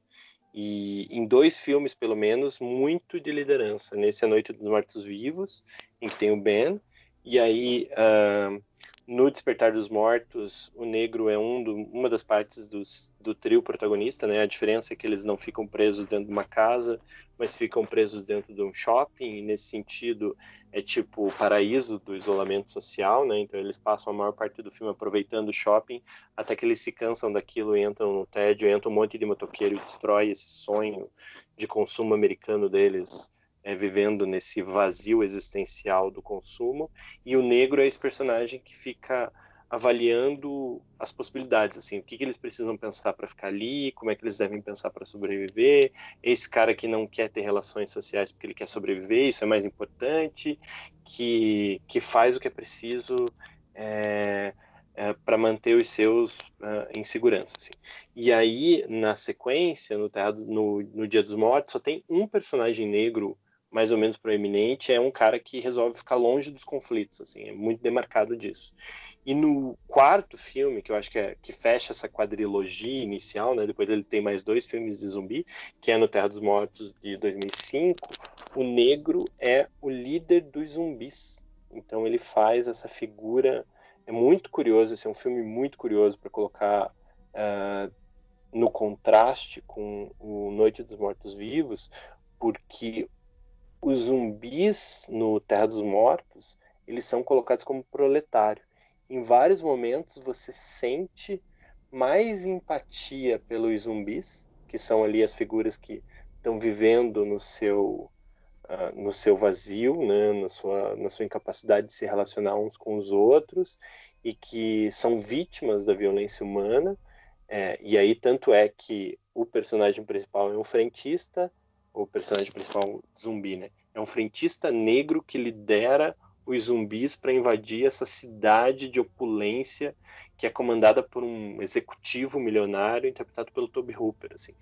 E: E em dois filmes, pelo menos, muito de liderança. Nesse A Noite dos Mortos Vivos, em que tem o Ben, e aí ah, no Despertar dos Mortos, o negro é um do, uma das partes dos, do trio protagonista, né? A diferença é que eles não ficam presos dentro de uma casa, mas ficam presos dentro de um shopping, e nesse sentido é tipo o paraíso do isolamento social, né? Então eles passam a maior parte do filme aproveitando o shopping, até que eles se cansam daquilo e entram no tédio, entra um monte de motoqueiro e destrói esse sonho de consumo americano deles, é, vivendo nesse vazio existencial do consumo. E o negro é esse personagem que fica avaliando as possibilidades, assim, o que, que eles precisam pensar para ficar ali, como é que eles devem pensar para sobreviver. Esse cara que não quer ter relações sociais porque ele quer sobreviver, isso é mais importante, que, que faz o que é preciso é, é, para manter os seus uh, em segurança. Assim. E aí, na sequência, no, Terra, no, no Dia dos Mortos, só tem um personagem negro mais ou menos proeminente, é um cara que resolve ficar longe dos conflitos, assim, é muito demarcado disso. E no quarto filme, que eu acho que, é, que fecha essa quadrilogia inicial, né, depois ele tem mais dois filmes de zumbi, que é no Terra dos Mortos de 2005, o negro é o líder dos zumbis. Então ele faz essa figura, é muito curioso, esse é um filme muito curioso para colocar uh, no contraste com o Noite dos Mortos Vivos, porque os zumbis no Terra dos Mortos, eles são colocados como proletário. Em vários momentos você sente mais empatia pelos zumbis, que são ali as figuras que estão vivendo no seu uh, no seu vazio, né, na sua na sua incapacidade de se relacionar uns com os outros e que são vítimas da violência humana. É, e aí tanto é que o personagem principal é um frentista o personagem principal zumbi, né? É um frentista negro que lidera os zumbis para invadir essa cidade de opulência que é comandada por um executivo milionário interpretado pelo Toby Hooper, assim.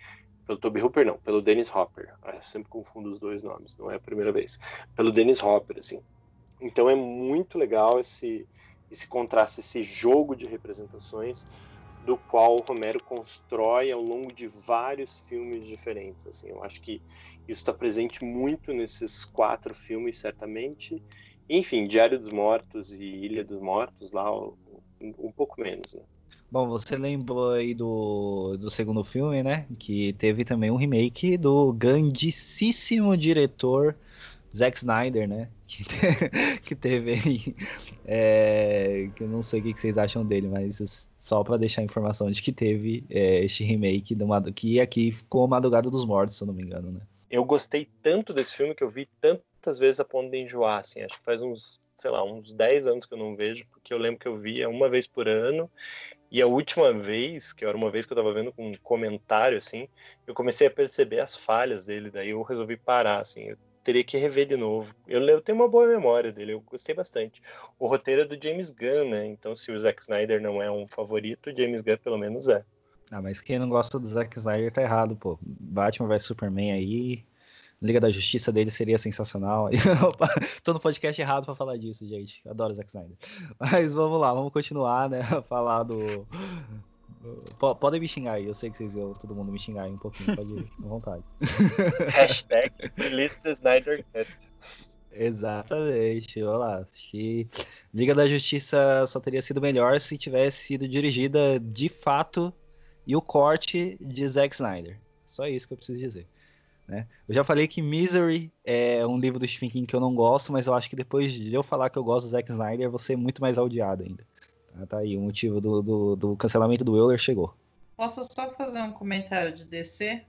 E: Pelo Toby Hooper não, pelo Dennis Hopper. Eu sempre confundo os dois nomes, não é a primeira vez. Pelo Dennis Hopper, assim. Então é muito legal esse esse contraste, esse jogo de representações do qual o Romero constrói ao longo de vários filmes diferentes. Assim, eu acho que isso está presente muito nesses quatro filmes, certamente. Enfim, Diário dos Mortos e Ilha dos Mortos, lá um, pouco menos. Né?
F: Bom, você lembrou aí do, do segundo filme, né? Que teve também um remake do grandíssimo diretor Zack Snyder, né? *laughs* Que, que teve aí. É, que eu não sei o que vocês acham dele, mas só para deixar a informação de que teve é, este remake do, que aqui ficou Madrugada dos Mortos, se eu não me engano, né?
E: Eu gostei tanto desse filme que eu vi tantas vezes a ponto de enjoar, assim. Acho que faz uns, sei lá, uns 10 anos que eu não vejo, porque eu lembro que eu via uma vez por ano. E a última vez, que era uma vez que eu tava vendo com um comentário, assim, eu comecei a perceber as falhas dele, daí eu resolvi parar, assim. Eu teria que rever de novo. Eu, eu, tenho uma boa memória dele, eu gostei bastante. O roteiro é do James Gunn, né? Então, se o Zack Snyder não é um favorito, o James Gunn pelo menos é.
F: Ah, mas quem não gosta do Zack Snyder tá errado, pô. Batman vs Superman aí. Liga da Justiça dele seria sensacional. *laughs* Opa, tô no podcast errado pra falar disso, gente. Adoro Zack Snyder. Mas vamos lá, vamos continuar, né? *laughs* Falar do. Podem me xingar aí, eu sei que vocês iam todo mundo me xingar aí um pouquinho, pode ir, à vontade. *laughs*
E: Hashtag Lista Snyder Cut.
F: Exatamente, olha lá. Acho que Liga da Justiça só teria sido melhor se tivesse sido dirigida de fato e o corte de Zack Snyder. Só isso que eu preciso dizer. Né? Eu já falei que Misery é um livro do Stephen King que eu não gosto, mas eu acho que depois de eu falar que eu gosto do Zack Snyder, eu vou ser muito mais odiado ainda. Tá, tá aí, o motivo do, do, do cancelamento do Euler chegou.
D: Posso só fazer um comentário de DC?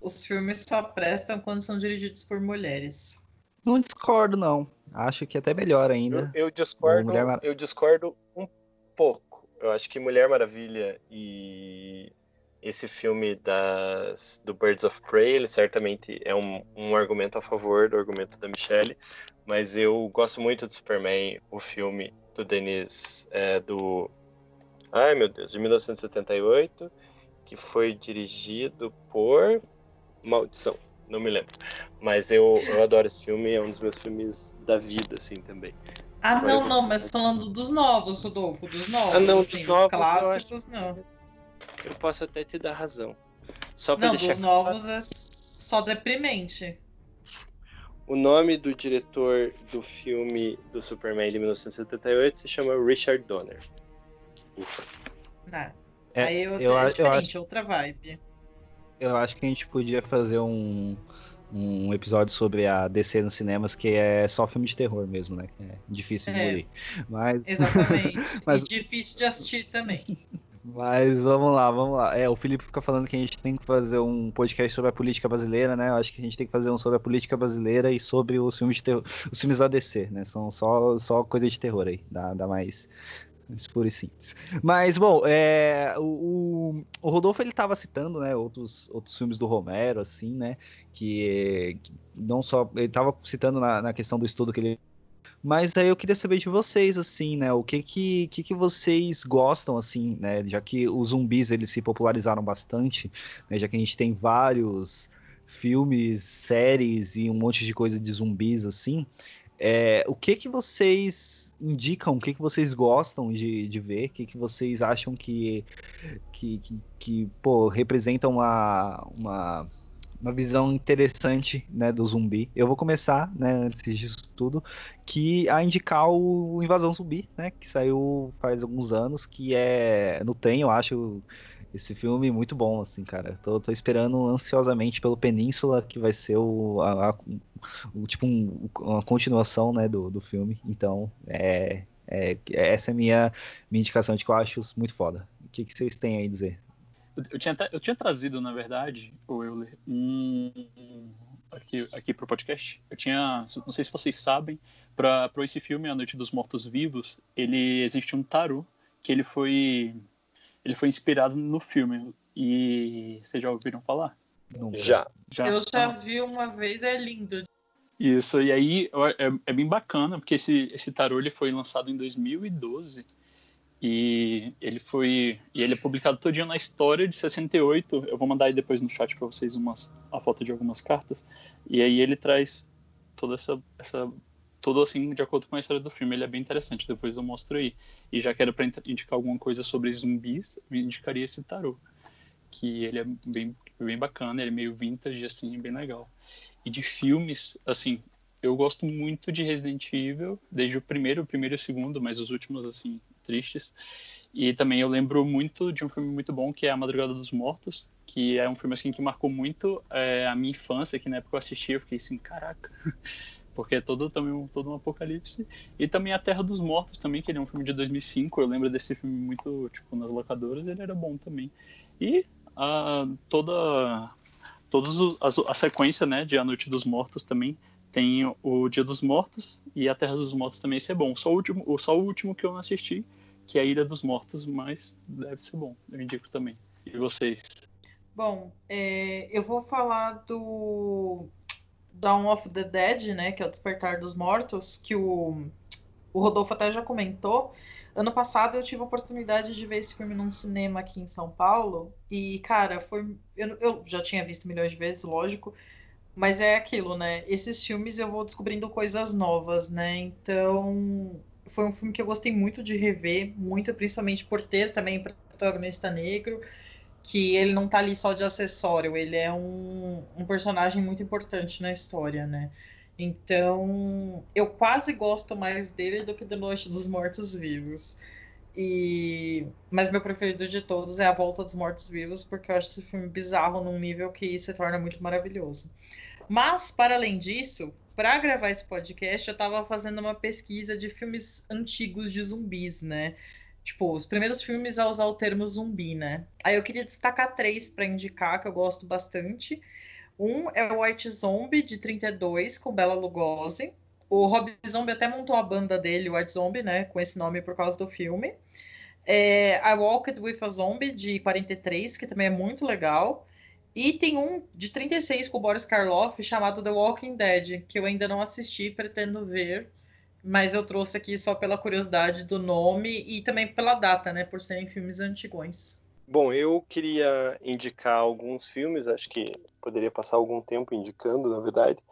D: Os filmes só prestam quando são dirigidos por mulheres.
F: Não discordo, não. Acho que é até melhor ainda.
E: Eu, eu discordo,
F: Mulher Mar-
E: eu discordo um pouco. Eu acho que Mulher Maravilha e esse filme das, do Birds of Prey, ele certamente é um, um argumento a favor do argumento da Michelle, mas eu gosto muito de Superman, o filme do Denis, é, do... Ai, meu Deus, de 1978, que foi dirigido por... Maldição, não me lembro. Mas eu, eu adoro esse filme, é um dos meus filmes da vida, assim, também.
D: Ah,
E: Agora
D: não, não, mas falando dos novos, Rodolfo, dos novos.
E: Ah, não,
D: assim,
E: dos
D: os
E: novos, eu
D: clássicos, não.
E: Eu posso até te dar razão. Só pra
D: Não,
E: deixar
D: dos novos é só deprimente.
E: O nome do diretor do filme do Superman de 1978 se chama Richard Donner. Ufa.
D: Né?
F: É,
D: Aí eu,
F: eu
D: é
F: a- eu
D: diferente, outra vibe.
F: Eu acho que a gente podia fazer um, um episódio sobre a DC nos cinemas, que é só filme de terror mesmo, né? Que é difícil de
D: É.
F: engolir. Mas,
D: Exatamente. *laughs*
F: Mas-
D: E difícil de assistir também. *laughs*
F: mas vamos lá, vamos lá. É, o Felipe fica falando que a gente tem que fazer um podcast sobre a política brasileira, né? Eu acho que a gente tem que fazer um sobre a política brasileira e sobre os filmes de terror, os filmes da né? São só, só coisa de terror aí, dá, dá mais mais puro e simples. Mas, bom, é, o, o- Rodolfo ele tava citando, né, outros, outros filmes do Romero, assim, né, que, que não só, ele tava citando na, na questão do estudo que ele mas aí eu queria saber de vocês, assim, né? O que que, que que vocês gostam, assim, né? Já que os zumbis, eles se popularizaram bastante, né? Já que a gente tem vários filmes, séries e um monte de coisa de zumbis, assim. É, o que que vocês indicam, o que que vocês gostam de, de ver, o que que vocês acham que, que, que, que, pô, representa uma, uma, uma visão interessante, né, do zumbi. Eu vou começar, né, antes disso tudo, que a indicar o Invasão Zumbi, né, que saiu faz alguns anos, que é no Tem, eu acho esse filme muito bom, assim, cara. Tô, tô esperando ansiosamente pelo Península, que vai ser o, a- a- o tipo um- uma continuação, né, do, do filme. Então, é, é- essa é a minha, minha indicação de que eu acho muito foda. O que, que vocês têm aí a dizer?
C: Eu, tinha, até- eu tinha trazido, na verdade, o Euler, um, aqui, aqui pro podcast. Eu tinha, não sei se vocês sabem, para esse filme, A Noite dos Mortos Vivos, ele existe um tarô que ele foi, ele foi inspirado no filme. E vocês já ouviram falar?
E: Já.
C: Já?
D: Eu já vi uma vez, é lindo.
C: Isso, e aí é, é bem bacana, porque esse, esse tarô ele foi lançado em 2012 e ele foi e ele é publicado todinho na história de 68. Eu vou mandar aí depois no chat para vocês umas, a foto de algumas cartas. E aí ele traz toda essa, essa todo assim de acordo com a história do filme. Ele é bem interessante, depois eu mostro aí. E já quero para indicar alguma coisa sobre zumbis, eu indicaria esse tarô, que ele é bem bem bacana, ele é meio vintage assim, bem legal. E de filmes, assim, eu gosto muito de Resident Evil, desde o primeiro, o primeiro e o segundo, mas os últimos, assim, tristes. E também eu lembro muito de um filme muito bom, que é A Madrugada dos Mortos, que é um filme, assim, que marcou muito é, a minha infância, que na época eu assisti, eu fiquei assim, caraca, *laughs* porque é todo também um, todo um apocalipse. E também A Terra dos Mortos também, que ele é um filme de 2005, eu lembro desse filme muito, tipo, nas locadoras, ele era bom também. E a, toda todos os, a, a sequência né de A Noite dos Mortos também tem o Dia dos Mortos e a Terra dos Mortos também esse é bom só o último só o último que eu não assisti que é a Ilha dos Mortos mas deve ser bom eu indico também e vocês
D: Bom, é, eu vou falar do Dawn of the Dead, né? Que é o Despertar dos Mortos, que o, o Rodolfo até já comentou. Ano passado eu tive a oportunidade de ver esse filme num cinema aqui em São Paulo. E, cara, foi. Eu, eu já tinha visto milhões de vezes, lógico. Mas é aquilo, né? Esses filmes eu vou descobrindo coisas novas, né? Então, foi um filme que eu gostei muito de rever, muito principalmente por ter também protagonista negro que ele não tá ali só de acessório, ele é um, um personagem muito importante na história, né? Então, eu quase gosto mais dele do que do Noite dos Mortos Vivos. E mas meu preferido de todos é A Volta dos Mortos Vivos, porque eu acho esse filme bizarro num nível que se torna muito maravilhoso. Mas para além disso, para gravar esse podcast, eu estava fazendo uma pesquisa de filmes antigos de zumbis, né? Tipo, os primeiros filmes a usar o termo zumbi, né? Aí eu queria destacar três para indicar que eu gosto bastante. Um é o White Zombie de 32 com Bela Lugosi. O Rob Zombie até montou a banda dele, o White Zombie, né, com esse nome por causa do filme. É, I Walked with a Zombie de 43, que também é muito legal. E tem um de 36 com o Boris Karloff chamado The Walking Dead, que eu ainda não assisti, pretendo ver, mas eu trouxe aqui só pela curiosidade do nome e também pela data, né, por serem filmes antigões.
E: Bom, eu queria indicar alguns filmes, acho que poderia passar algum tempo indicando, na verdade,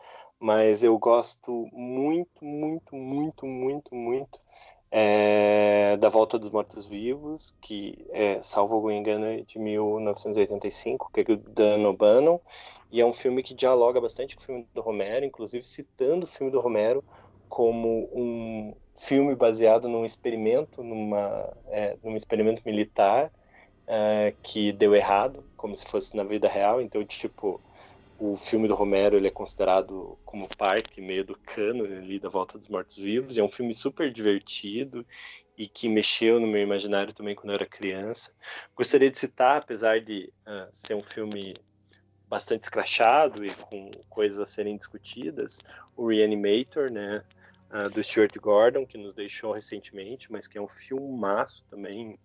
E: mas eu gosto muito, muito, muito, muito, muito é, da Volta dos Mortos-Vivos, que é, salvo algum engano, é de 1985, que é do Dan O'Bannon, e é um filme que dialoga bastante com o filme do Romero, inclusive citando o filme do Romero como um filme baseado num experimento, numa, é, num experimento militar é, que deu errado, como se fosse na vida real, então, tipo, o filme do Romero ele é considerado como parte meio do cano ali da Volta dos Mortos Vivos. É um filme super divertido e que mexeu no meu imaginário também quando eu era criança. Gostaria de citar, apesar de uh, ser um filme bastante escrachado e com coisas a serem discutidas, o Reanimator, né, uh, do Stuart Gordon, que nos deixou recentemente, mas que é um filmaço também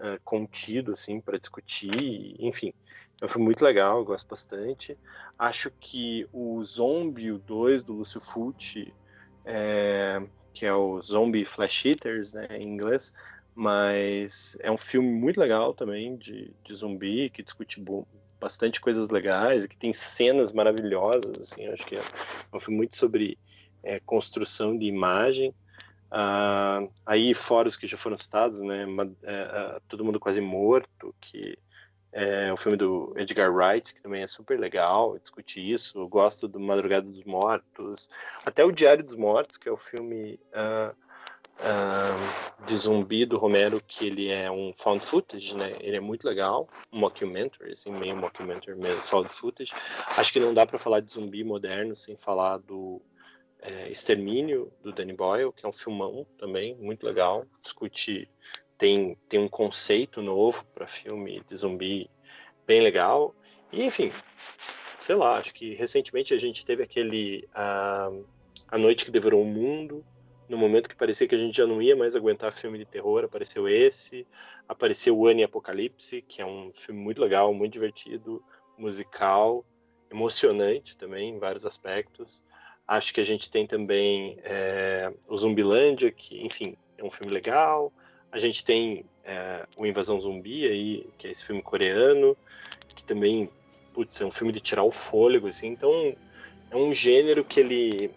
E: uh, contido assim para discutir, enfim, é um filme muito legal, gosto bastante. Acho que o Zombie, o 2 do Lúcio Fulci, é, que é o Zombie Flash Eaters, né, em inglês, mas é um filme muito legal também de, de zumbi, que discute bastante coisas legais, que tem cenas maravilhosas, assim, acho que é um filme muito sobre é, construção de imagem. Ah, aí, fora os que já foram citados, né, é, Todo Mundo Quase Morto, que é o filme do Edgar Wright, que também é super legal discutir isso. Eu gosto do Madrugada dos Mortos. Até o Diário dos Mortos, que é o filme uh, uh, de zumbi do Romero, que ele é um found footage, né? Ele é muito legal. Um mockumentary, assim, meio mockumentary, meio found footage. Acho que não dá para falar de zumbi moderno sem falar do é, Extermínio, do Danny Boyle, que é um filmão também, muito legal. Discute tem, tem um conceito novo para filme de zumbi bem legal. E, enfim, sei lá, acho que recentemente a gente teve aquele a, a Noite que Devorou o Mundo, no momento que parecia que a gente já não ia mais aguentar filme de terror, apareceu esse, apareceu o Anne Apocalipse, que é um filme muito legal, muito divertido, musical, emocionante também em vários aspectos. Acho que a gente tem também é, o Zumbilândia, que, enfim, é um filme legal. A gente tem é, o Invasão Zumbi aí, que é esse filme coreano, que também, putz, é um filme de tirar o fôlego, assim. Então, é um gênero que ele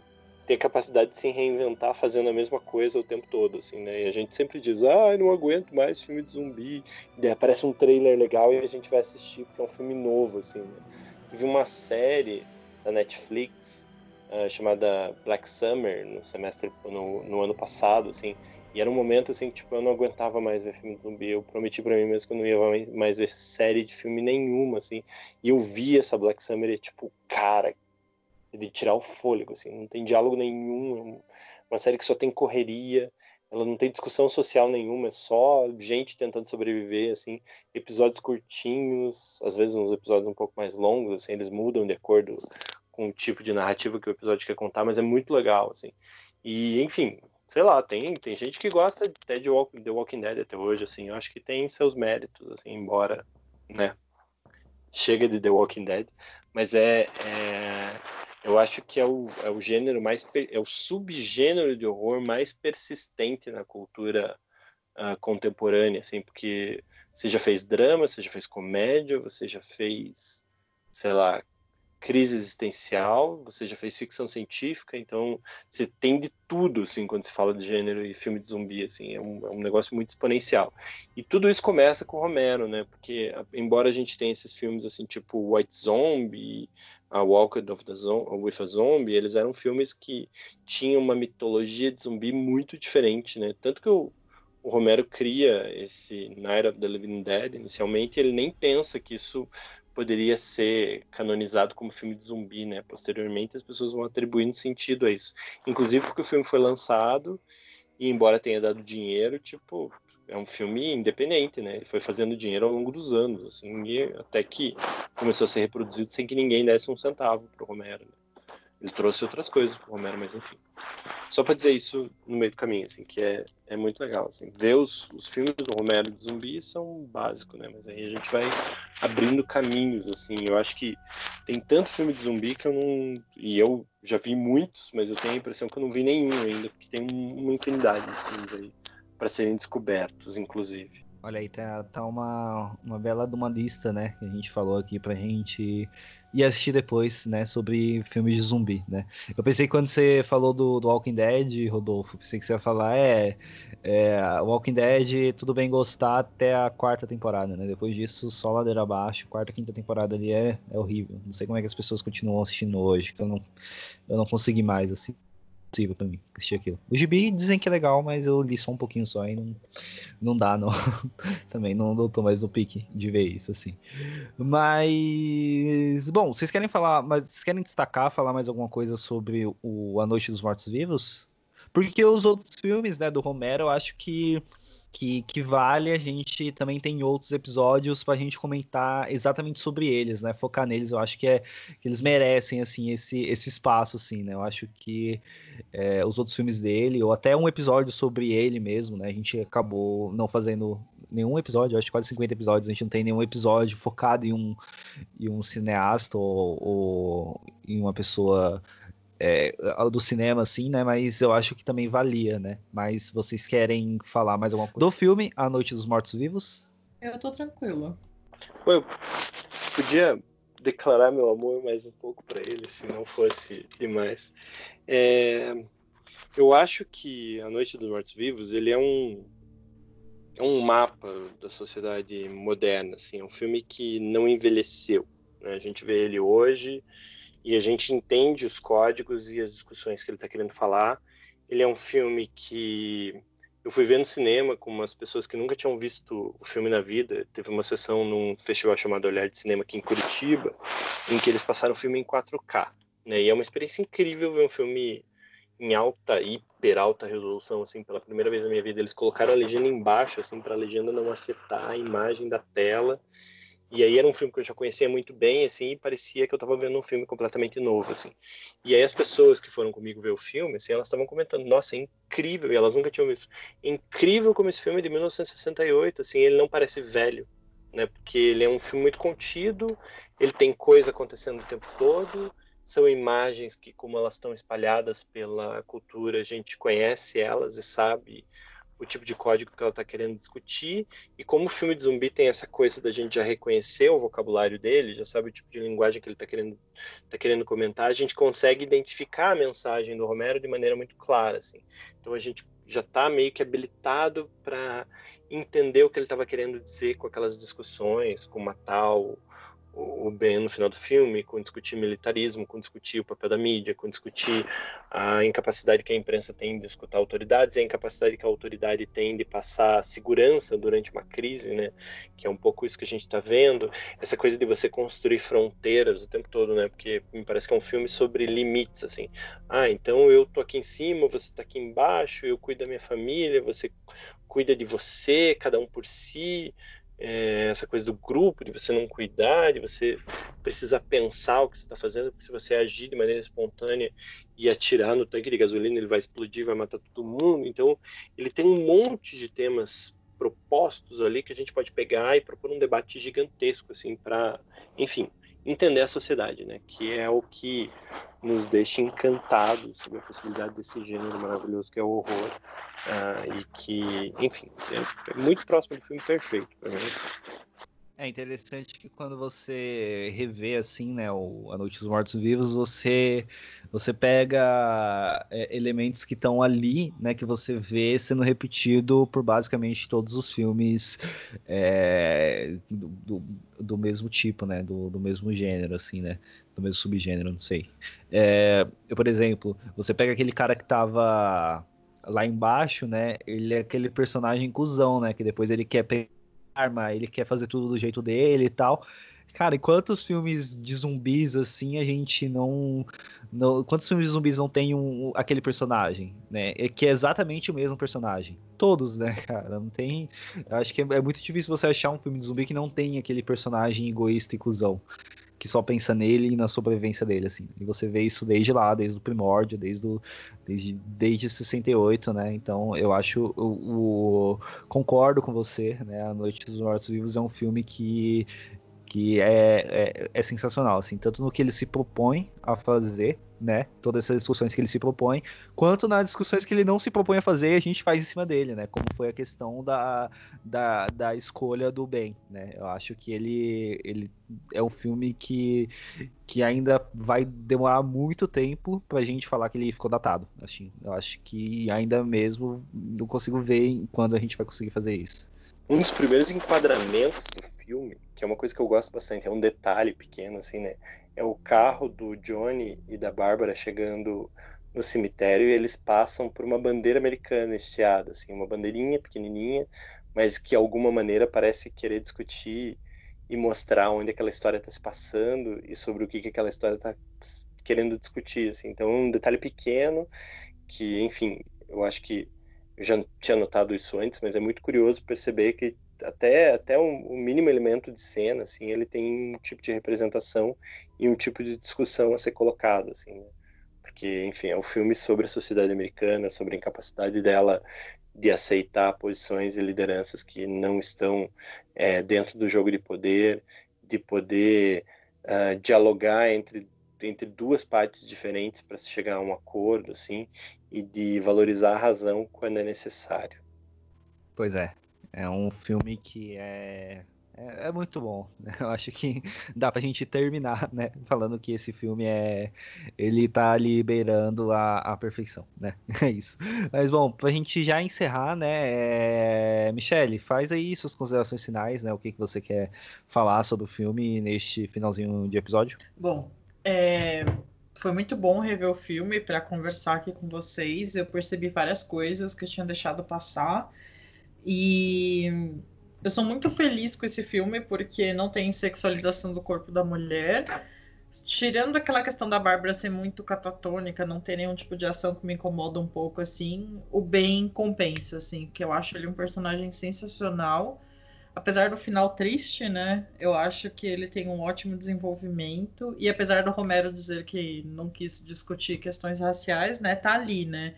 E: tem a capacidade de se reinventar fazendo a mesma coisa o tempo todo, assim, né? E a gente sempre diz, ah, não aguento mais filme de zumbi. E daí aparece um trailer legal e a gente vai assistir, porque é um filme novo, assim, né? Teve uma série da Netflix uh, chamada Black Summer no semestre, no, no ano passado, assim, e era um momento assim, tipo, eu não aguentava mais ver filme de zumbi. Eu prometi para mim mesmo que eu não ia mais ver série de filme nenhuma, assim. E eu vi essa Black Summer e, tipo, cara, de tirar o fôlego, assim. Não tem diálogo nenhum. É uma série que só tem correria. Ela não tem discussão social nenhuma. É só gente tentando sobreviver, assim. Episódios curtinhos, às vezes uns episódios um pouco mais longos, assim. Eles mudam de acordo com o tipo de narrativa que o episódio quer contar, mas é muito legal, assim. E, enfim, sei lá, tem, tem gente que gosta até de The Walking Dead até hoje, assim, eu acho que tem seus méritos, assim, embora, né, chega de The Walking Dead, mas é, é eu acho que é o, é o gênero mais, é o subgênero de horror mais persistente na cultura uh, contemporânea, assim, porque você já fez drama, você já fez comédia, você já fez, sei lá, crise existencial, você já fez ficção científica, então você tem de tudo, assim, quando se fala de gênero e filme de zumbi, assim, é um, é um negócio muito exponencial. E tudo isso começa com Romero, né, porque embora a gente tenha esses filmes, assim, tipo White Zombie, a Walked of the Zombie, with a Zombie, eles eram filmes que tinham uma mitologia de zumbi muito diferente, né, tanto que o, o Romero cria esse Night of the Living Dead, inicialmente ele nem pensa que isso poderia ser canonizado como filme de zumbi, né? Posteriormente as pessoas vão atribuindo sentido a isso. Inclusive porque o filme foi lançado e embora tenha dado dinheiro, tipo, é um filme independente, né? Ele foi fazendo dinheiro ao longo dos anos, assim, até que começou a ser reproduzido sem que ninguém desse um centavo pro Romero. Né? Ele trouxe outras coisas pro Romero, mas enfim. Só para dizer isso no meio do caminho, assim, que é, é muito legal, assim. Ver os, os filmes do Romero de zumbi são básicos, né? Mas aí a gente vai abrindo caminhos, assim. Eu acho que tem tanto filme de zumbi que eu não... E eu já vi muitos, mas eu tenho a impressão que eu não vi nenhum ainda, porque tem uma infinidade de filmes aí para serem descobertos, inclusive.
F: Olha aí, tá, tá uma, uma bela de uma lista, né? Que a gente falou aqui pra gente ir assistir depois, né? Sobre filmes de zumbi, né? Eu pensei que quando você falou do, do Walking Dead, Rodolfo, pensei que você ia falar, é, é Walking Dead, tudo bem gostar até a quarta temporada, né? Depois disso, só ladeira abaixo, quarta, quinta temporada ali é, é horrível. Não sei como é que as pessoas continuam assistindo hoje, que eu não, eu não consegui mais, assim possível pra mim assistir aquilo. O gibi dizem que é legal, mas eu li só um pouquinho só e não, não dá, não. *laughs* Também não, não tô mais no pique de ver isso, assim. Mas. Bom, vocês querem falar. Mas vocês querem destacar, falar mais alguma coisa sobre o A Noite dos Mortos Vivos? Porque os outros filmes, né, do Romero, eu acho que que, que vale a gente também tem outros episódios para a gente comentar exatamente sobre eles, né? Focar neles, eu acho que é que eles merecem assim esse, esse espaço, assim, né? Eu acho que é, os outros filmes dele, ou até um episódio sobre ele mesmo, né? A gente acabou não fazendo nenhum episódio, acho que quase 50 episódios, a gente não tem nenhum episódio focado em um, em um cineasta ou, ou em uma pessoa é, do cinema, assim, né? Mas eu acho que também valia, né? Mas vocês querem falar mais alguma coisa do filme A Noite dos Mortos Vivos?
D: Eu tô tranquilo.
E: Eu podia declarar meu amor mais um pouco para ele, se não fosse demais. É, eu acho que A Noite dos Mortos Vivos ele é um é um mapa da sociedade moderna, assim, é um filme que não envelheceu. Né? A gente vê ele hoje e a gente entende os códigos e as discussões que ele está querendo falar. Ele é um filme que eu fui ver no cinema com umas pessoas que nunca tinham visto o filme na vida. Teve uma sessão num festival chamado Olhar de Cinema aqui em Curitiba, em que eles passaram o filme em 4K. Né? E é uma experiência incrível ver um filme em alta, hiper alta resolução, assim, pela primeira vez na minha vida. Eles colocaram a legenda embaixo, assim, para a legenda não afetar a imagem da tela. E aí era um filme que eu já conhecia muito bem, assim, e parecia que eu estava vendo um filme completamente novo, assim. E aí as pessoas que foram comigo ver o filme, assim, elas estavam comentando, nossa, é incrível, e elas nunca tinham visto. Incrível como esse filme é de 1968, assim, ele não parece velho, né? Porque ele é um filme muito contido, ele tem coisa acontecendo o tempo todo, são imagens que, como elas estão espalhadas pela cultura, a gente conhece elas e sabe o tipo de código que ela está querendo discutir, e como o filme de zumbi tem essa coisa da gente já reconhecer o vocabulário dele, já sabe o tipo de linguagem que ele está querendo, tá querendo comentar, a gente consegue identificar a mensagem do Romero de maneira muito clara. Assim. Então a gente já está meio que habilitado para entender o que ele estava querendo dizer com aquelas discussões, com tal o Ben no final do filme, com discutir militarismo, com discutir o papel da mídia, com discutir a incapacidade que a imprensa tem de escutar autoridades e a incapacidade que a autoridade tem de passar segurança durante uma crise, né? Que é um pouco isso que a gente está vendo. Essa coisa de você construir fronteiras o tempo todo, né? Porque me parece que é um filme sobre limites, assim. Ah, então eu tô aqui em cima, você está aqui embaixo, eu cuido da minha família, você cuida de você, cada um por si é, essa coisa do grupo, de você não cuidar, de você precisar pensar o que você está fazendo, porque se você agir de maneira espontânea e atirar no tanque de gasolina, ele vai explodir, vai matar todo mundo. Então, ele tem um monte de temas propostos ali que a gente pode pegar e propor um debate gigantesco, assim, para, enfim, entender a sociedade, né? Que é o que nos deixa encantados sobre a possibilidade desse gênero maravilhoso que é o horror uh, e que, enfim, é, muito próximo do filme perfeito para mim.
F: É interessante que quando você revê assim, né, o A Noite dos Mortos Vivos, você você pega é, elementos que estão ali, né, que você vê sendo repetido por basicamente todos os filmes é, do, do, do, mesmo tipo, né, do, do mesmo gênero, assim, né, do mesmo subgênero, não sei. É, eu, por exemplo, você pega aquele cara que tava lá embaixo, né, ele é aquele personagem cuzão, né, que depois ele quer pegar arma, ele quer fazer tudo do jeito dele e tal. Cara, e quantos filmes de zumbis assim a gente não. não quantos filmes de zumbis não tem um, aquele personagem, né? Que é exatamente o mesmo personagem. Todos, né, *laughs* cara? Não tem. Acho que é, é muito difícil você achar um filme de zumbi que não tem aquele personagem egoísta e cuzão que só pensa nele e na sobrevivência dele, assim. E você vê isso desde lá, desde o primórdio, desde, o, desde, desde 68, né? Então eu acho, o, o, concordo com você, né? A Noite dos Mortos Vivos é um filme que que é, é, é, sensacional, assim, tanto no que ele se propõe a fazer, né, todas essas discussões que ele se propõe, quanto nas discussões que ele não se propõe a fazer a gente faz em cima dele, né, como foi a questão da, da, da escolha do bem, né, eu acho que ele, ele é um filme que, que ainda vai demorar muito tempo pra gente falar que ele ficou datado, assim, eu acho que ainda mesmo não consigo ver quando a gente vai conseguir fazer isso.
E: Um dos primeiros enquadramentos do filme, que é uma coisa que eu gosto bastante, é um detalhe pequeno, assim, né? É o carro do Johnny e da Bárbara chegando no cemitério e eles passam por uma bandeira americana estiada, assim, uma bandeirinha pequenininha, mas que de alguma maneira parece querer discutir e mostrar onde aquela história está se passando e sobre o que, que aquela história está querendo discutir, assim. Então, um detalhe pequeno que, enfim, eu acho que já tinha notado isso antes, mas é muito curioso perceber que até até um, um, mínimo elemento de cena, assim, ele tem um tipo de representação e um tipo de discussão a ser colocado, assim, né? porque, enfim, é um filme sobre a sociedade americana, sobre a incapacidade dela de aceitar posições e lideranças que não estão é, dentro do jogo de poder, de poder uh, dialogar entre entre duas partes diferentes para se chegar a um acordo, assim, e de valorizar a razão quando é necessário.
F: Pois é, é um filme que é é, é, muito bom. Né? *laughs* Eu acho que dá pra gente terminar, né? Falando que esse filme é. Ele tá liberando a, a perfeição, né? *laughs* É isso. Mas bom, pra gente já encerrar, né? É... Michele, faz aí suas considerações finais, né? O que, que você quer falar sobre o filme neste finalzinho de episódio?
D: Bom, é, foi muito bom rever o filme para conversar aqui com vocês. Eu percebi várias coisas que eu tinha deixado passar. E eu sou muito feliz com esse filme porque não tem sexualização do corpo da mulher. Tirando aquela questão da Bárbara ser muito catatônica, não ter nenhum tipo de ação que me incomoda um pouco assim, o bem compensa, assim, que eu acho ele um personagem sensacional apesar do final triste, né? Eu acho que ele tem um ótimo desenvolvimento. E apesar do Romero dizer que não quis discutir questões raciais, né? Tá ali, né?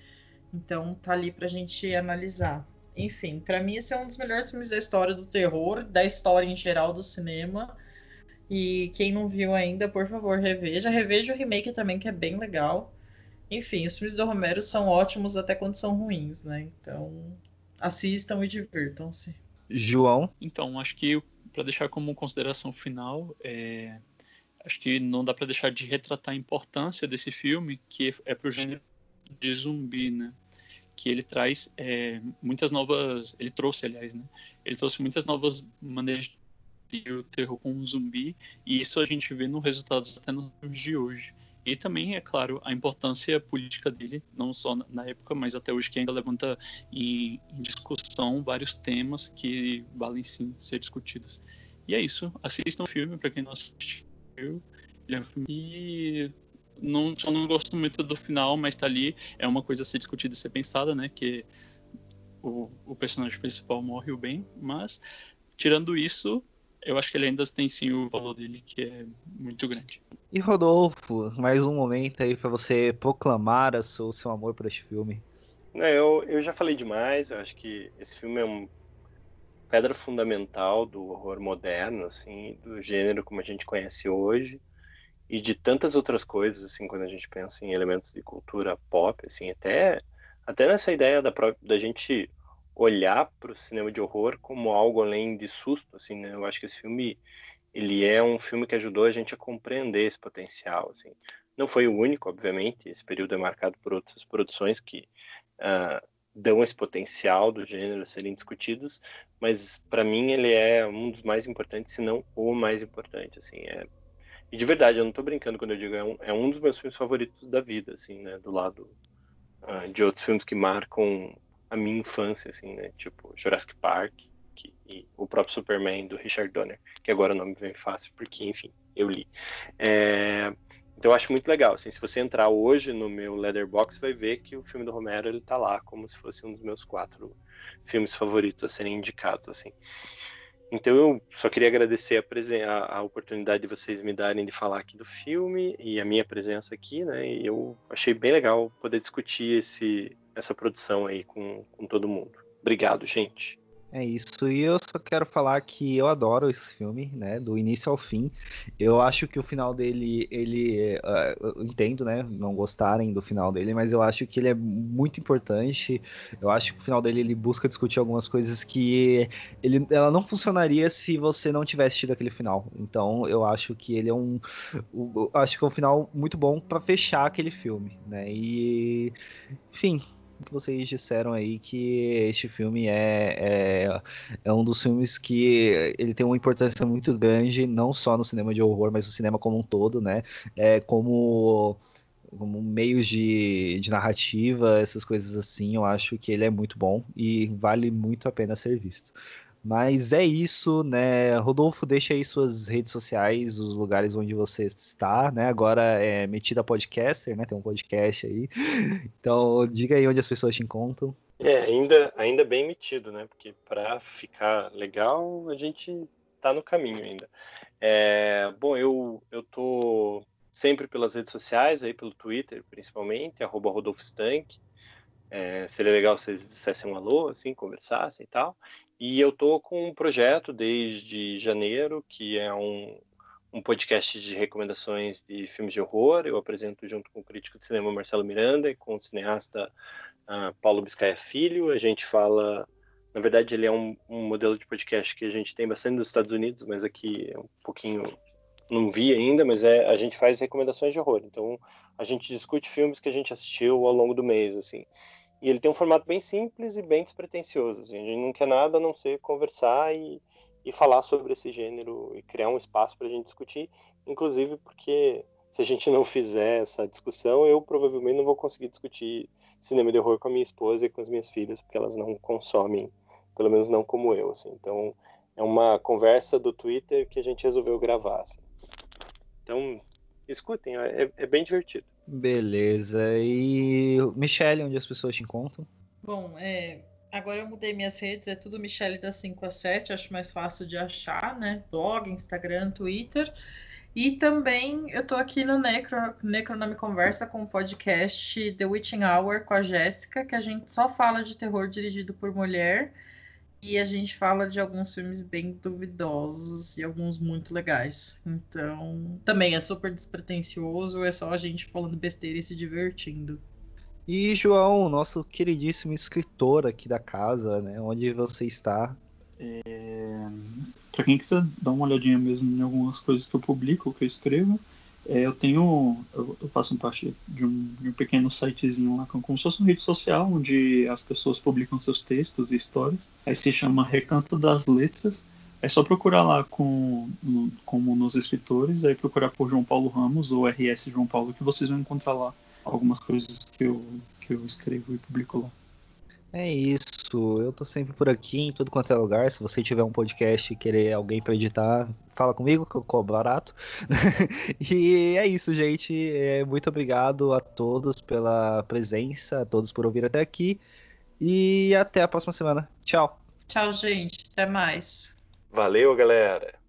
D: Então tá ali pra gente analisar. Enfim, para mim esse é um dos melhores filmes da história do terror, da história em geral do cinema. E quem não viu ainda, por favor, reveja. Reveja o remake também, que é bem legal. Enfim, os filmes do Romero são ótimos até quando são ruins, né? Então, assistam e divirtam-se.
F: João?
C: Então, acho que para deixar como consideração final, é, acho que não dá para deixar de retratar a importância desse filme, que é para o gênero de zumbi, né? Que ele traz é, muitas novas. Ele trouxe, aliás, né? Ele trouxe muitas novas maneiras de o terror com um zumbi, e isso a gente vê nos resultados até nos filmes de hoje. E também, é claro, a importância política dele, não só na época, mas até hoje, que ainda levanta em, em discussão vários temas que valem sim ser discutidos. E é isso. Assistam o filme, para quem não assistiu. Ele é e não, só não gosto muito do final, mas tá ali. É uma coisa a ser discutida e ser pensada, né? Que o, o personagem principal morre o bem, mas tirando isso, eu acho que ele ainda tem sim o valor dele, que é muito grande.
F: E Rodolfo, mais um momento aí para você proclamar o seu, seu amor por este filme.
E: Não, eu, eu já falei demais, eu acho que esse filme é uma pedra fundamental do horror moderno, assim, do gênero como a gente conhece hoje, e de tantas outras coisas, assim, quando a gente pensa em elementos de cultura pop, assim, até, até nessa ideia da, da gente olhar para o cinema de horror como algo além de susto, assim, né? Eu acho que esse filme ele é um filme que ajudou a gente a compreender esse potencial, assim. Não foi o único, obviamente. Esse período é marcado por outras produções que uh, dão esse potencial do gênero a serem discutidos, mas para mim ele é um dos mais importantes, se não o mais importante, assim. É... E de verdade, eu não estou brincando quando eu digo é um, é um dos meus filmes favoritos da vida, assim, né? Do lado uh, de outros filmes que marcam a minha infância, assim, né? Tipo Jurassic Park e o próprio Superman do Richard Donner, que agora o nome vem fácil porque, enfim, eu li. É... Então eu acho muito legal, assim, se você entrar hoje no meu Letterbox, vai ver que o filme do Romero ele tá lá como se fosse um dos meus quatro filmes favoritos a serem indicados, assim. Então eu só queria agradecer a, a, oportunidade de vocês me darem de falar aqui do filme e a minha presença aqui, né? E eu achei bem legal poder discutir esse, essa produção aí com, com todo mundo. Obrigado, gente.
F: É isso, e eu só quero falar que eu adoro esse filme, né, do início ao fim. Eu acho que o final dele, ele, uh, entendo, né, não gostarem do final dele, mas eu acho que ele é muito importante. Eu acho que o final dele ele busca discutir algumas coisas que ele, ela não funcionaria se você não tivesse tido aquele final. Então, eu acho que ele é um, acho que é um final muito bom para fechar aquele filme, né? E, enfim, que vocês disseram aí que este filme é, é, é, um dos filmes que ele tem uma importância muito grande, não só no cinema de horror, mas no cinema como um todo, né? É, como como meios de, de narrativa, essas coisas assim, eu acho que ele é muito bom e vale muito a pena ser visto. Mas é isso, né? Rodolfo, deixa aí suas redes sociais, os lugares onde você está, né? Agora é metida podcaster, né? Tem um podcast aí. *laughs* Então, diga aí onde as pessoas te encontram.
E: É, ainda, ainda bem metido, né? Porque para ficar legal, a gente tá no caminho ainda. É, bom, eu, eu tô sempre pelas redes sociais, aí pelo Twitter, principalmente, arroba Rodolfo Stank. É, seria legal se vocês dissessem um alô, assim, conversassem e tal. E eu tô com um projeto desde janeiro, que é um, um podcast de recomendações de filmes de horror. Eu apresento junto com o crítico de cinema Marcelo Miranda e com o cineasta uh, Paulo Biscaia Filho. A gente fala, na verdade, ele é um, um, modelo de podcast que a gente tem bastante nos Estados Unidos, mas aqui é um pouquinho não vi ainda, mas é a gente faz recomendações de horror. Então a gente discute filmes que a gente assistiu ao longo do mês, assim. E ele tem um formato bem simples e bem despretensioso. Assim. A gente não quer nada a não ser conversar e, e falar sobre esse gênero e criar um espaço para a gente discutir, inclusive porque se a gente não fizer essa discussão, eu provavelmente não vou conseguir discutir cinema de horror com a minha esposa e com as minhas filhas, porque elas não consomem, pelo menos não como eu. Assim. Então, é uma conversa do Twitter que a gente resolveu gravar. Assim. Então, escutem, é, é bem divertido.
F: Beleza. E Michelle, onde as pessoas te encontram?
D: Bom, é, agora eu mudei minhas redes, é tudo Michelle da 5 a 7, acho mais fácil de achar, né? Blog, Instagram, Twitter. E também eu tô aqui no Necro, Necronome Conversa com o podcast The Witching Hour com a Jéssica, que a gente só fala de terror dirigido por mulher. E a gente fala de alguns filmes bem duvidosos e alguns muito legais. Então, também é super despretensioso, é só a gente falando besteira e se divertindo.
F: E João, nosso queridíssimo escritor aqui da casa, né? Onde você está?
C: É... Para quem quiser dar uma olhadinha mesmo em algumas coisas que eu publico, que eu escrevo, é, eu tenho, eu, eu faço parte de um, de um, pequeno sitezinho lá, como se fosse uma rede social, onde as pessoas publicam seus textos e histórias. Aí se chama Recanto das Letras. É só procurar lá com, no, como nos escritores, aí procurar por João Paulo Ramos ou RS João Paulo, que vocês vão encontrar lá algumas coisas que eu, que eu escrevo e publico lá.
F: É isso, eu tô sempre por aqui em tudo quanto é lugar. Se você tiver um podcast e querer alguém para editar, fala comigo que eu cobro barato. *laughs* e é isso, gente. É, muito obrigado a todos pela presença, a todos por ouvir até aqui. E até a próxima semana. Tchau.
D: Tchau, gente. Até mais.
E: Valeu, galera.